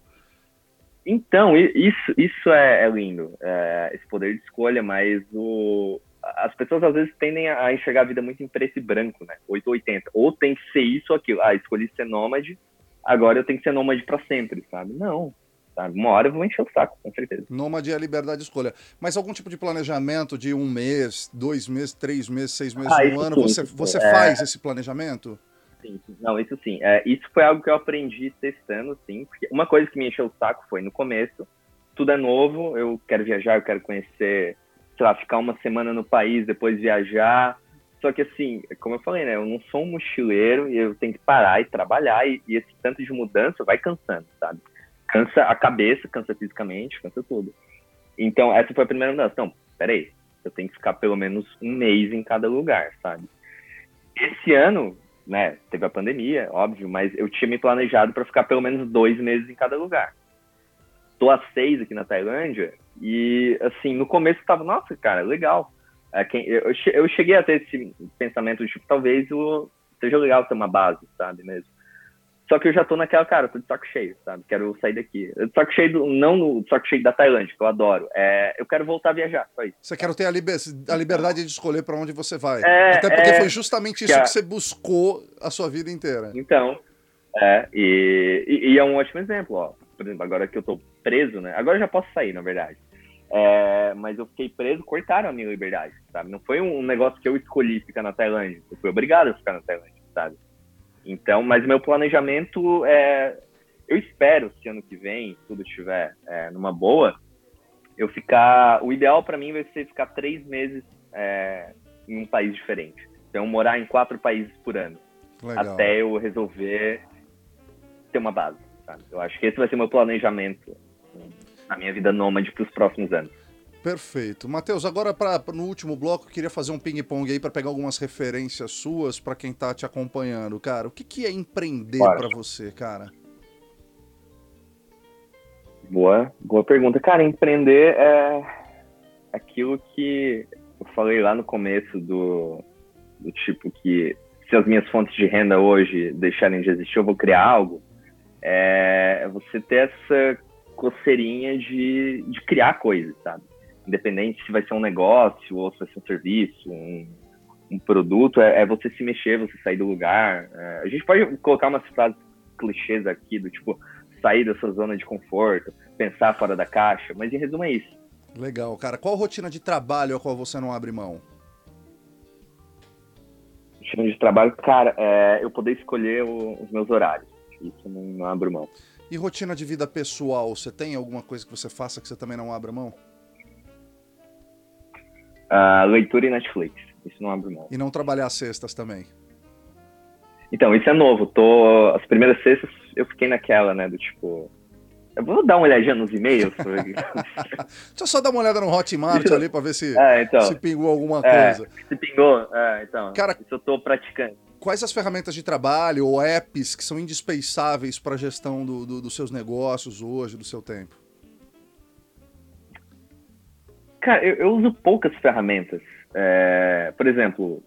Então, isso, isso é, é lindo, é, esse poder de escolha, mas o, as pessoas às vezes tendem a enxergar a vida muito em preto e branco, né? 880. Ou tem que ser isso ou aquilo. Ah, escolhi ser nômade, agora eu tenho que ser nômade para sempre, sabe? Não. Sabe? Uma hora eu vou encher o saco, com certeza. Nômade é a liberdade de escolha. Mas algum tipo de planejamento de um mês, dois meses, três meses, seis meses, ah, um ano, sim, você, você é... faz esse planejamento? Sim, não, isso sim. É, isso foi algo que eu aprendi testando, sim. Porque uma coisa que me encheu o saco foi no começo, tudo é novo, eu quero viajar, eu quero conhecer, sei lá, ficar uma semana no país, depois viajar, só que assim, como eu falei, né? Eu não sou um mochileiro e eu tenho que parar e trabalhar e, e esse tanto de mudança vai cansando, sabe? Cansa a cabeça, cansa fisicamente, cansa tudo. Então, essa foi a primeira mudança. Então, peraí, eu tenho que ficar pelo menos um mês em cada lugar, sabe? Esse ano, né, teve a pandemia, óbvio, mas eu tinha me planejado para ficar pelo menos dois meses em cada lugar. Tô há seis aqui na Tailândia e, assim, no começo eu tava, nossa, cara, legal é, quem, eu, eu cheguei a ter esse pensamento de, tipo, talvez o, seja legal ter uma base, sabe, mesmo. Só que eu já tô naquela, cara, tô de saco cheio, sabe? Quero sair daqui. Eu de saco cheio, do, não no saco cheio da Tailândia, que eu adoro. É, eu quero voltar a viajar, só isso. Você quer ter a, liber, a liberdade de escolher para onde você vai. É, Até porque é, foi justamente isso que, a... que, você buscou a sua vida inteira. Então, é, e, e, e, é um ótimo exemplo, ó. Por exemplo, agora que eu tô preso, né? Agora eu já posso sair, na verdade. É, mas eu fiquei preso, cortaram a minha liberdade, sabe? Não foi um negócio que eu escolhi ficar na Tailândia. Eu fui obrigado a ficar na Tailândia, sabe? Então, mas meu planejamento é. Eu espero, se ano que vem tudo estiver é, numa boa, eu ficar. O ideal para mim vai ser ficar três meses é, em um país diferente. Então, morar em quatro países por ano. Legal. Até eu resolver ter uma base. Sabe? Eu acho que esse vai ser meu planejamento na minha vida nômade para os próximos anos. Perfeito. Matheus, agora pra, no último bloco, eu queria fazer um ping-pong aí para pegar algumas referências suas para quem tá te acompanhando, cara. O que, que é empreender para você, cara? Boa, boa pergunta. Cara, empreender é aquilo que eu falei lá no começo do, do tipo que se as minhas fontes de renda hoje deixarem de existir, eu vou criar algo. É você ter essa coceirinha de, de criar coisas, sabe? Independente se vai ser um negócio ou se vai ser um serviço, um, um produto, é, é, você se mexer, você sair do lugar. É, a gente pode colocar umas frases clichês aqui, do tipo, sair da sua zona de conforto, pensar fora da caixa, mas em resumo é isso. Legal, cara. Qual rotina de trabalho a qual você não abre mão? Rotina de trabalho, cara, é eu poder escolher o, os meus horários. Isso não, não abro mão. E rotina de vida pessoal, você tem alguma coisa que você faça que você também não abra mão? Uh, leitura e Netflix. Isso não abre mão. E não trabalhar sextas também? Então, isso é novo. Tô... As primeiras sextas eu fiquei naquela, né? Do tipo. Eu vou dar uma olhadinha nos e-mails. <laughs> Deixa eu só dar uma olhada no Hotmart ali pra ver se, é, então, se pingou alguma é, coisa. Se pingou, é, então. Cara, isso eu tô praticando quais as ferramentas de trabalho ou apps que são indispensáveis para a gestão do, do, dos seus negócios hoje, do seu tempo? Cara, eu, eu uso poucas ferramentas. É, por exemplo,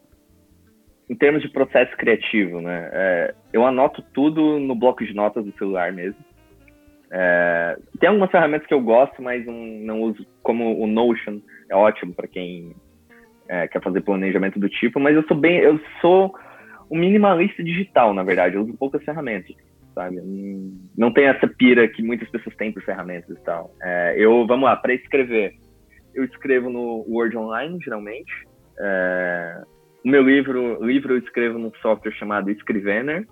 em termos de processo criativo, né? É, eu anoto tudo no bloco de notas do celular mesmo. É, tem algumas ferramentas que eu gosto, mas não, não uso, como o Notion, é ótimo para quem é, quer fazer planejamento do tipo, mas eu sou bem, eu sou um minimalista digital, na verdade. Eu uso poucas ferramentas, sabe? Não tem essa pira que muitas pessoas têm por ferramentas e tal. É, eu, vamos lá, para escrever, eu escrevo no Word Online, geralmente. É, o meu livro, livro eu escrevo num software chamado Scrivener.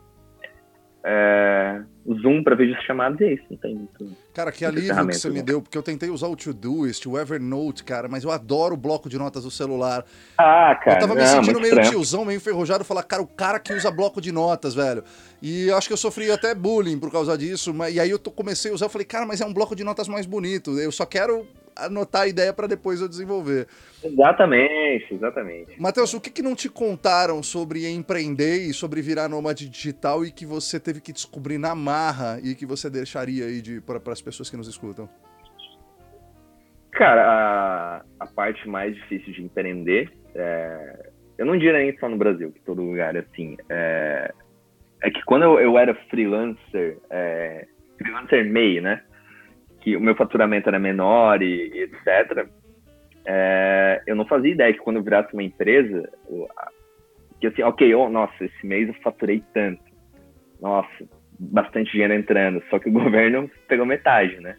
É, o Zoom para vídeos chamados é isso, não tem muito. Cara, que alívio que você me deu, porque eu tentei usar o Todoist, o Evernote, cara, mas eu adoro o bloco de notas do celular. Ah, cara. Eu tava me não, sentindo meio estranho. tiozão, meio enferrujado, falar, cara, o cara que usa bloco de notas, velho. E eu acho que eu sofri até bullying por causa disso, mas, e aí eu tô, comecei a usar, eu falei, cara, mas é um bloco de notas mais bonito, eu só quero anotar a ideia para depois eu desenvolver. Exatamente, exatamente. Matheus, o que, que não te contaram sobre empreender e sobre virar nômade digital e que você teve que descobrir na marra e que você deixaria aí de, para as pessoas que nos escutam? Cara, a, a parte mais difícil de empreender, é, eu não diria nem só no Brasil, que todo lugar é assim, é, é que quando eu, eu era freelancer, é, freelancer MEI, né? Que o meu faturamento era menor e, e etc., é, eu não fazia ideia que quando eu virasse uma empresa, que assim, ok, oh, nossa, esse mês eu faturei tanto. Nossa, bastante dinheiro entrando, só que o <laughs> governo pegou metade, né?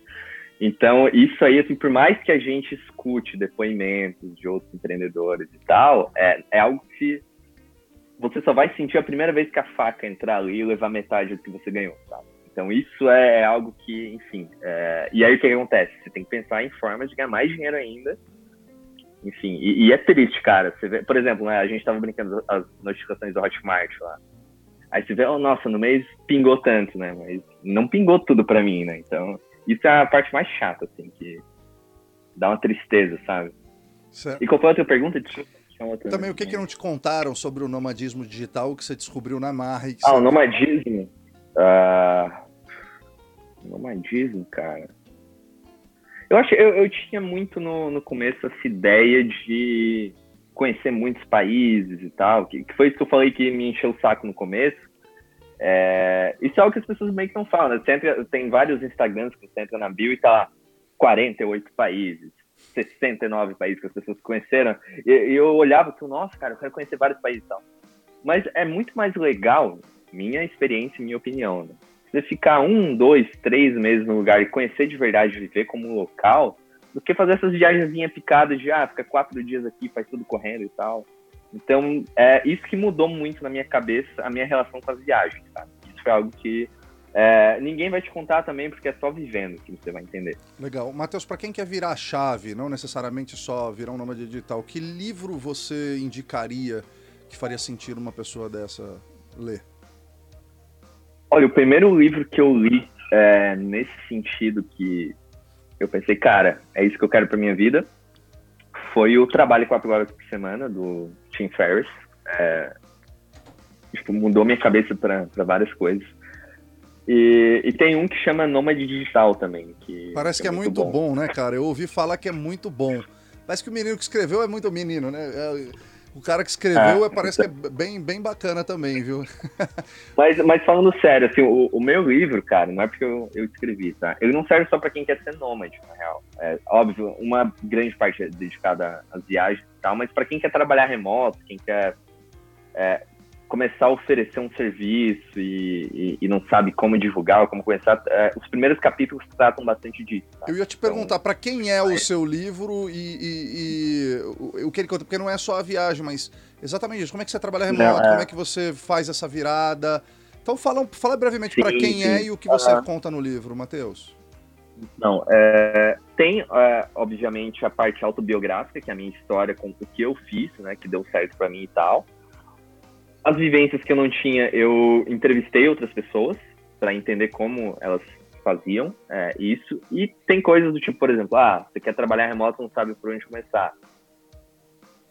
Então, isso aí, assim, por mais que a gente escute depoimentos de outros empreendedores e tal, é, é algo que você só vai sentir a primeira vez que a faca entrar ali e levar metade do que você ganhou, sabe? Então isso é algo que, enfim. É... E aí o que acontece? Você tem que pensar em formas de ganhar mais dinheiro ainda. Enfim, e, e é triste, cara. Você vê, por exemplo, né, a gente estava brincando as notificações do Hotmart lá. Aí você vê, oh, nossa, no mês pingou tanto, né? Mas não pingou tudo para mim, né? Então, isso é a parte mais chata, assim, que dá uma tristeza, sabe? Certo. E qual foi a tua pergunta? Também, o que, que não te contaram sobre o nomadismo digital que você descobriu na marra? ah, o nomadismo? Uh, Nomadismo, cara. Eu acho eu, eu tinha muito no, no começo essa ideia de conhecer muitos países e tal, que, que foi isso que eu falei que me encheu o saco no começo. É, isso é algo que as pessoas meio que não falam, né? Você entra, tem vários Instagrams que você entra na bio e tá lá 48 países, 69 países que as pessoas conheceram. E, e eu olhava e nossa, cara, eu quero conhecer vários países e tal. Mas é muito mais legal, minha experiência e minha opinião, né? Você ficar um, dois, três meses no lugar e conhecer de verdade, viver como um local, do que fazer essas viagens picadas de, ah, fica quatro dias aqui, faz tudo correndo e tal. Então, é isso que mudou muito na minha cabeça, a minha relação com as viagens, sabe? Isso foi algo que é, ninguém vai te contar também, porque é só vivendo que você vai entender. Legal. Matheus, para quem quer virar a chave, não necessariamente só virar um nômade digital, que livro você indicaria que faria sentido uma pessoa dessa ler? Olha, o primeiro livro que eu li é, nesse sentido que eu pensei, cara, é isso que eu quero para minha vida, foi o Trabalho Quatro Horas por Semana, do Tim Ferriss. É, tipo, mudou minha cabeça para várias coisas. E, e, tem um que chama Nômade Digital também. Que Parece que é, é muito, bom. bom. né, cara? Eu ouvi falar que é muito bom. Parece que o menino que escreveu é muito menino, né? É, o cara que escreveu ah, parece que é bem, bem bacana também, viu? <laughs> mas, mas falando sério, assim, o, o, meu livro, cara, não é porque eu, eu escrevi, tá? Ele não serve só para quem quer ser nômade, na real. É óbvio, uma grande parte é dedicada às viagens e tal, mas para quem quer trabalhar remoto, quem quer é, começar a oferecer um serviço e, e, e, não sabe como divulgar ou como começar, é, os primeiros capítulos tratam bastante disso. Tá? Eu ia te perguntar, então, para quem é o seu livro e, e, o que ele conta, porque não é só a viagem, mas exatamente isso, como é que você trabalha remoto, não, é... como é que você faz essa virada. Então fala, fala brevemente para quem sim. é e o que você conta no livro, Matheus. Não, é, tem, é, obviamente, a parte autobiográfica, que é a minha história com o que eu fiz, né, que deu certo para mim e tal as vivências que eu não tinha, eu entrevistei outras pessoas para entender como elas faziam é, isso. E tem coisas do tipo, por exemplo, ah, você quer trabalhar remoto, não sabe por onde começar.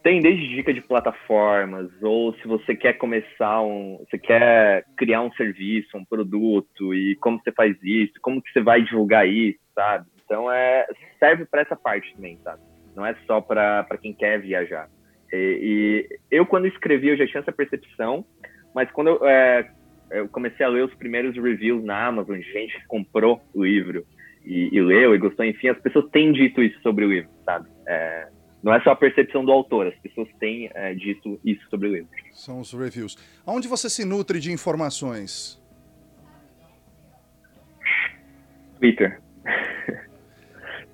Tem desde dica de plataformas, ou se você quer começar um, você quer criar um serviço, um produto, e como você faz isso, como que você vai divulgar isso, sabe? Então é serve para essa parte também, sabe? Não é só para quem quer viajar. E, e, eu, quando escrevi, eu já tinha essa percepção, mas quando eu, é, eu comecei a ler os primeiros reviews na Amazon, gente que comprou o livro e, e, leu e gostou, enfim, as pessoas têm dito isso sobre o livro, sabe? É, não é só a percepção do autor, as pessoas têm é, dito isso sobre o livro. São os reviews. Onde você se nutre de informações? Twitter. <laughs>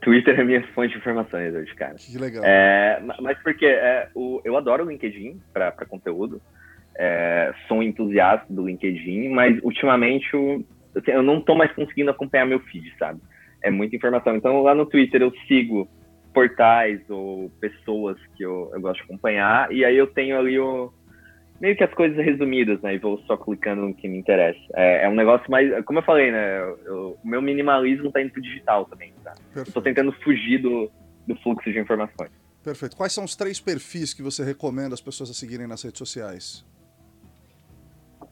Twitter é minha fonte de informações hoje, cara. Que legal. É, mas porque é, o, eu adoro o LinkedIn para conteúdo. É, sou um entusiasta do LinkedIn, mas ultimamente eu, eu não tô mais conseguindo acompanhar meu feed, sabe? É muita informação. Então lá no Twitter eu sigo portais ou pessoas que eu, eu gosto de acompanhar, e aí eu tenho ali o, meio que as coisas resumidas, né? E vou só clicando no que me interessa. É, é um negócio mais. Como eu falei, né? o meu minimalismo tá indo pro digital também, tá? Tô tentando fugir do, do fluxo de informações. Perfeito. Quais são os três perfis que você recomenda as pessoas a seguirem nas redes sociais?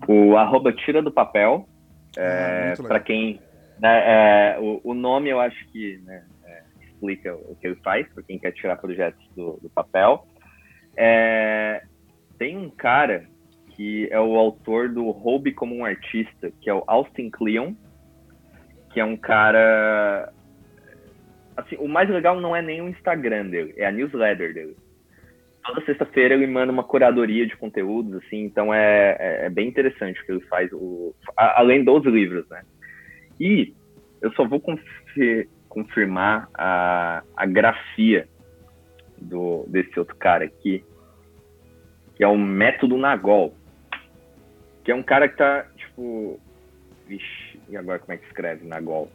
O arroba tira do papel. É, ah, para quem. Né, é, o, o, nome eu acho que né, é, explica o que ele faz, para quem quer tirar projetos do, do papel. É, tem um cara que é o autor do Hobby como um Artista, que é o Austin Kleon, que é um cara. Assim, o mais legal não é nem o Instagram dele, é a newsletter dele. Toda sexta-feira ele manda uma curadoria de conteúdos, assim, então é, é, é bem interessante o que ele faz, o, a, além dos livros, né? E eu só vou confir, confirmar a, a grafia do, desse outro cara aqui, que é o método Nagol. Que é um cara que tá, tipo. Vixe, e agora como é que escreve Nagol?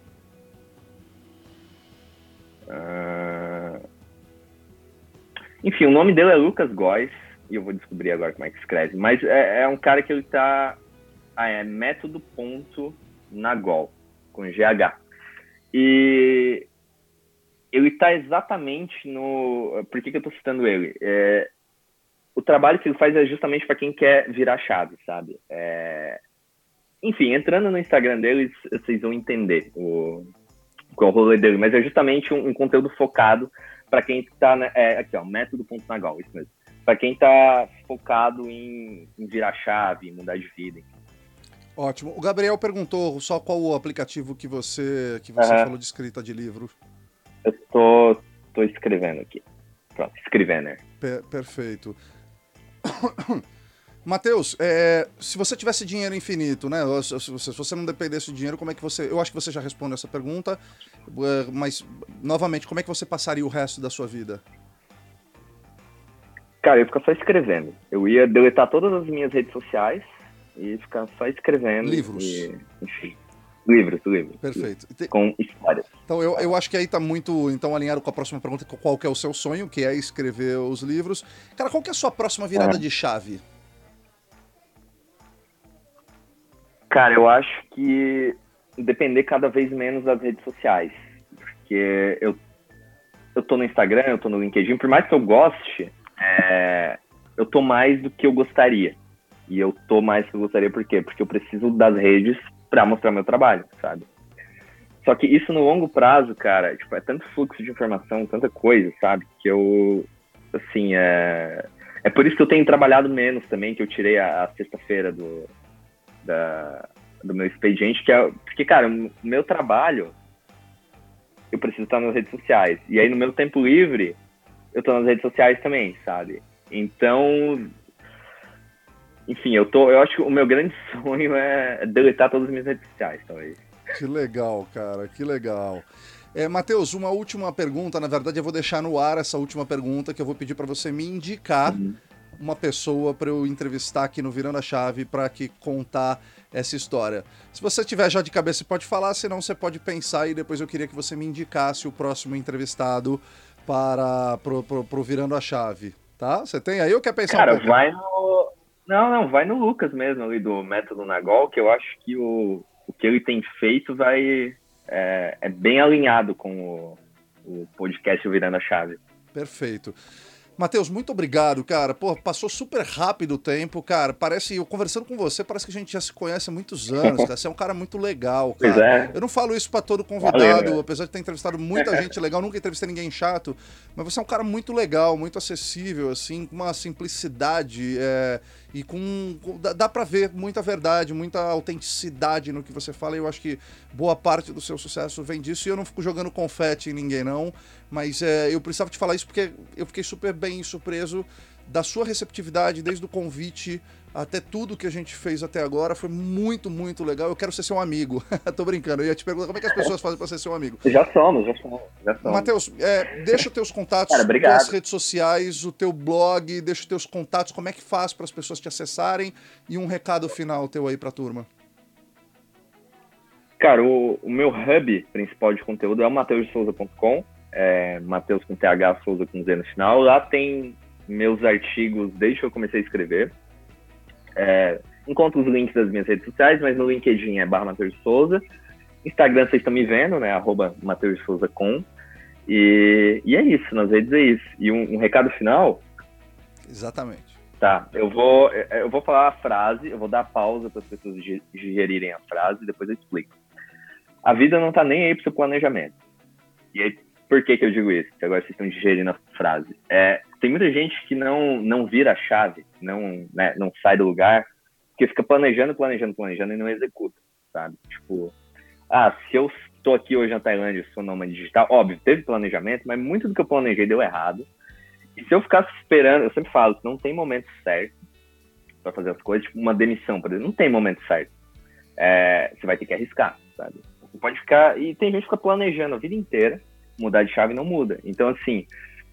Uh... Enfim, o nome dele é Lucas Góes, e eu vou descobrir agora como é que escreve. Mas é, é um cara que ele tá. Ah, é método ponto Nagol, com GH. E ele está exatamente no. Por que, que eu estou citando ele? É, o trabalho que ele faz é justamente para quem quer virar chave, sabe? É... Enfim, entrando no Instagram dele, vocês vão entender o, qual é o rolê dele, mas é justamente um, um conteúdo focado para quem está, né, é, aqui ó, método.nagal, isso mesmo, para quem está focado em, em, virar chave, em mudar de vida. Ótimo. O Gabriel perguntou só qual o aplicativo que você que você uhum. falou de escrita de livro. Eu tô, tô escrevendo aqui. Pronto, escrevendo? Per perfeito. <coughs> Matheus, é, se você tivesse dinheiro infinito, né? Se, se, você não dependesse de dinheiro, como é que você. Eu acho que você já respondeu essa pergunta, é, mas, novamente, como é que você passaria o resto da sua vida? Cara, eu ia ficar só escrevendo. Eu ia deletar todas as minhas redes sociais e ficar só escrevendo. Livros. E, enfim. Livros, livros. Perfeito. Livros, com histórias. Então, eu, eu acho que aí tá muito então, alinhado com a próxima pergunta, qual que é o seu sonho, que é escrever os livros. Cara, qual que é a sua próxima virada é. de chave? Cara, eu acho que depender cada vez menos das redes sociais. Porque eu, eu tô no Instagram, eu tô no LinkedIn, por mais que eu goste, é, eu tô mais do que eu gostaria. E eu tô mais do que eu gostaria por quê? Porque eu preciso das redes para mostrar meu trabalho, sabe? Só que isso no longo prazo, cara, tipo, é tanto fluxo de informação, tanta coisa, sabe? Que eu, assim, é... É por isso que eu tenho trabalhado menos também, que eu tirei a, a sexta-feira do, da, do meu expediente, que é... Porque, cara, o meu trabalho, eu preciso estar nas redes sociais. E aí, no meu tempo livre, eu tô nas redes sociais também, sabe? Então, enfim, eu tô. Eu acho que o meu grande <laughs> sonho é deletar todas as minhas redes sociais, talvez. Que legal, cara, que legal. É, Matheus, uma última pergunta. Na verdade, eu vou deixar no ar essa última pergunta que eu vou pedir para você me indicar uhum. uma pessoa para eu entrevistar aqui no Virando a Chave para que contar essa história. Se você tiver já de cabeça, você pode falar, senão você pode pensar e depois eu queria que você me indicasse o próximo entrevistado para pro, pro, pro Virando a Chave, tá? Você tem aí ou quer pensar Cara, um vai no... Não, não, vai no Lucas mesmo ali do Método Nagol, que eu acho que o, o que ele tem feito vai... É, é bem alinhado com o, o podcast Virando a Chave. Perfeito. Matheus, muito obrigado, cara. Pô, passou super rápido o tempo, cara. Parece, eu conversando com você, parece que a gente já se conhece há muitos anos, cara. Você é um cara muito legal, cara. Pois é. Eu não falo isso para todo convidado, Valeu, apesar de ter entrevistado muita <laughs> gente legal, nunca entrevistei ninguém chato, mas você é um cara muito legal, muito acessível, assim, com uma simplicidade é, e com, com dá, dá para ver muita verdade, muita autenticidade no que você fala. E eu acho que boa parte do seu sucesso vem disso. E eu não fico jogando confete em ninguém, não. Mas é, eu precisava te falar isso porque eu fiquei super bem surpreso da sua receptividade, desde o convite até tudo que a gente fez até agora. Foi muito, muito legal. Eu quero ser seu amigo. <laughs> Tô brincando. Eu ia te perguntar como é que as pessoas fazem para ser seu amigo. Já somos, já somos. Já somos. Matheus, é, deixa os teus contatos, Cara, redes sociais, o teu blog, deixa os teus contatos, como é que faz para as pessoas te acessarem e um recado final teu aí para a turma. Cara, o, o, meu hub principal de conteúdo é o mateusouza.com é, Matheus com TH Souza com Z no final. Lá tem meus artigos desde que eu comecei a escrever. É, encontro os links das minhas redes sociais, mas no LinkedIn é barra Matheus Souza. Instagram vocês estão me vendo, né? Arroba Matheus Souza com. E, e é isso, nas redes é isso. E um, um recado final. Exatamente. Tá, eu vou, eu vou falar a frase, eu vou dar pausa para as pessoas digerirem a frase e depois eu explico. A vida não tá nem aí pro seu planejamento. E aí, por que, que eu digo isso? Que agora vocês estão digerindo a frase. É, tem muita gente que não, não vira a chave, não, né, não sai do lugar, porque fica planejando, planejando, planejando e não executa, sabe? Tipo, ah, se eu estou aqui hoje na Tailândia sou nômade digital, óbvio, teve planejamento, mas muito do que eu planejei deu errado. E se eu ficasse esperando, eu sempre falo que não tem momento certo para fazer as coisas, tipo uma demissão, por exemplo, não tem momento certo. É, você vai ter que arriscar, sabe? Você pode ficar. E tem gente que fica planejando a vida inteira mudar de chave não muda. Então, assim,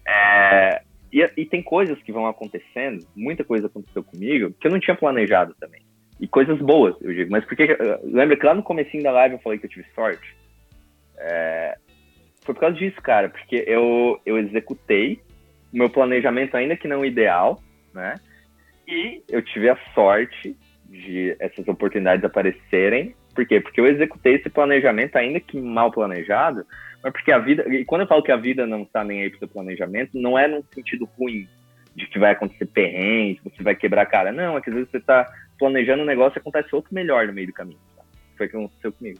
é, e, e, tem coisas que vão acontecendo, muita coisa aconteceu comigo, que eu não tinha planejado também. E coisas boas, eu digo. Mas porque, lembra que lá no comecinho da live eu falei que eu tive sorte? É, foi por causa disso, cara, porque eu, eu executei o meu planejamento ainda que não ideal, né? E eu tive a sorte de essas oportunidades aparecerem. Por quê? Porque eu executei esse planejamento ainda que mal planejado, mas porque a vida, e quando eu falo que a vida não está nem aí pro seu planejamento, não é num sentido ruim, de que vai acontecer perrengue, você vai quebrar a cara. Não, é que às vezes você está planejando um negócio e acontece outro melhor no meio do caminho. Tá? Foi o que aconteceu comigo.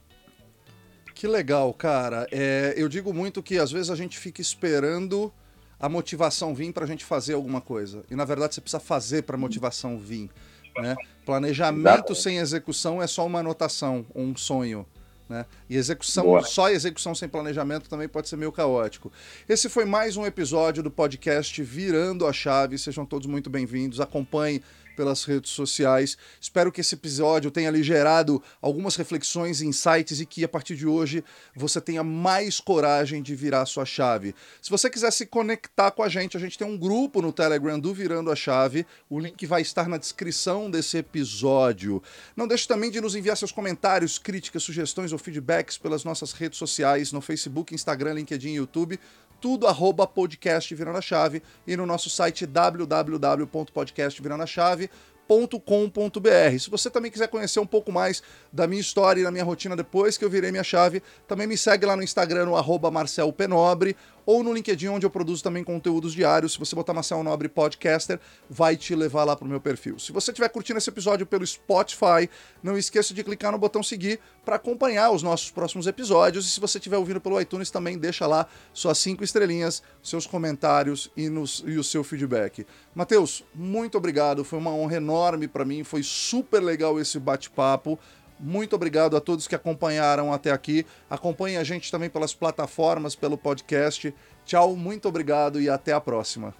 Que legal, cara. É, eu digo muito que às vezes a gente fica esperando a motivação vir para a gente fazer alguma coisa. E na verdade você precisa fazer para a motivação vir. Né? Planejamento Exato. sem execução é só uma anotação, um sonho. Né? E execução, Boa. só execução sem planejamento também pode ser meio caótico. Esse foi mais um episódio do podcast Virando a Chave. Sejam todos muito bem-vindos. Acompanhe pelas redes sociais. Espero que esse episódio tenha lhe gerado algumas reflexões, insights e que a partir de hoje você tenha mais coragem de virar sua chave. Se você quiser se conectar com a gente, a gente tem um grupo no Telegram do Virando a Chave. O link vai estar na descrição desse episódio. Não deixe também de nos enviar seus comentários, críticas, sugestões ou feedbacks pelas nossas redes sociais no Facebook, Instagram, LinkedIn e YouTube tudo arroba podcast Virando a Chave e no nosso site www.podcastvirandachave.com.br. Se você também quiser conhecer um pouco mais da minha história e da minha rotina depois que eu virei minha chave, também me segue lá no Instagram, no arroba Marcel Penobre, ou no LinkedIn, onde eu produzo também conteúdos diários. Se você botar Marcel Nobre Podcaster, vai te levar lá pro meu perfil. Se você estiver curtindo esse episódio pelo Spotify, não esqueça de clicar no botão seguir para acompanhar os nossos próximos episódios. E se você estiver ouvindo pelo iTunes, também deixa lá suas cinco estrelinhas, seus comentários e, nos, e o seu feedback. Matheus, muito obrigado. Foi uma honra enorme para mim. Foi super legal esse bate-papo. Muito obrigado a todos que acompanharam até aqui. Acompanhe a gente também pelas plataformas, pelo podcast. Tchau, muito obrigado e até a próxima.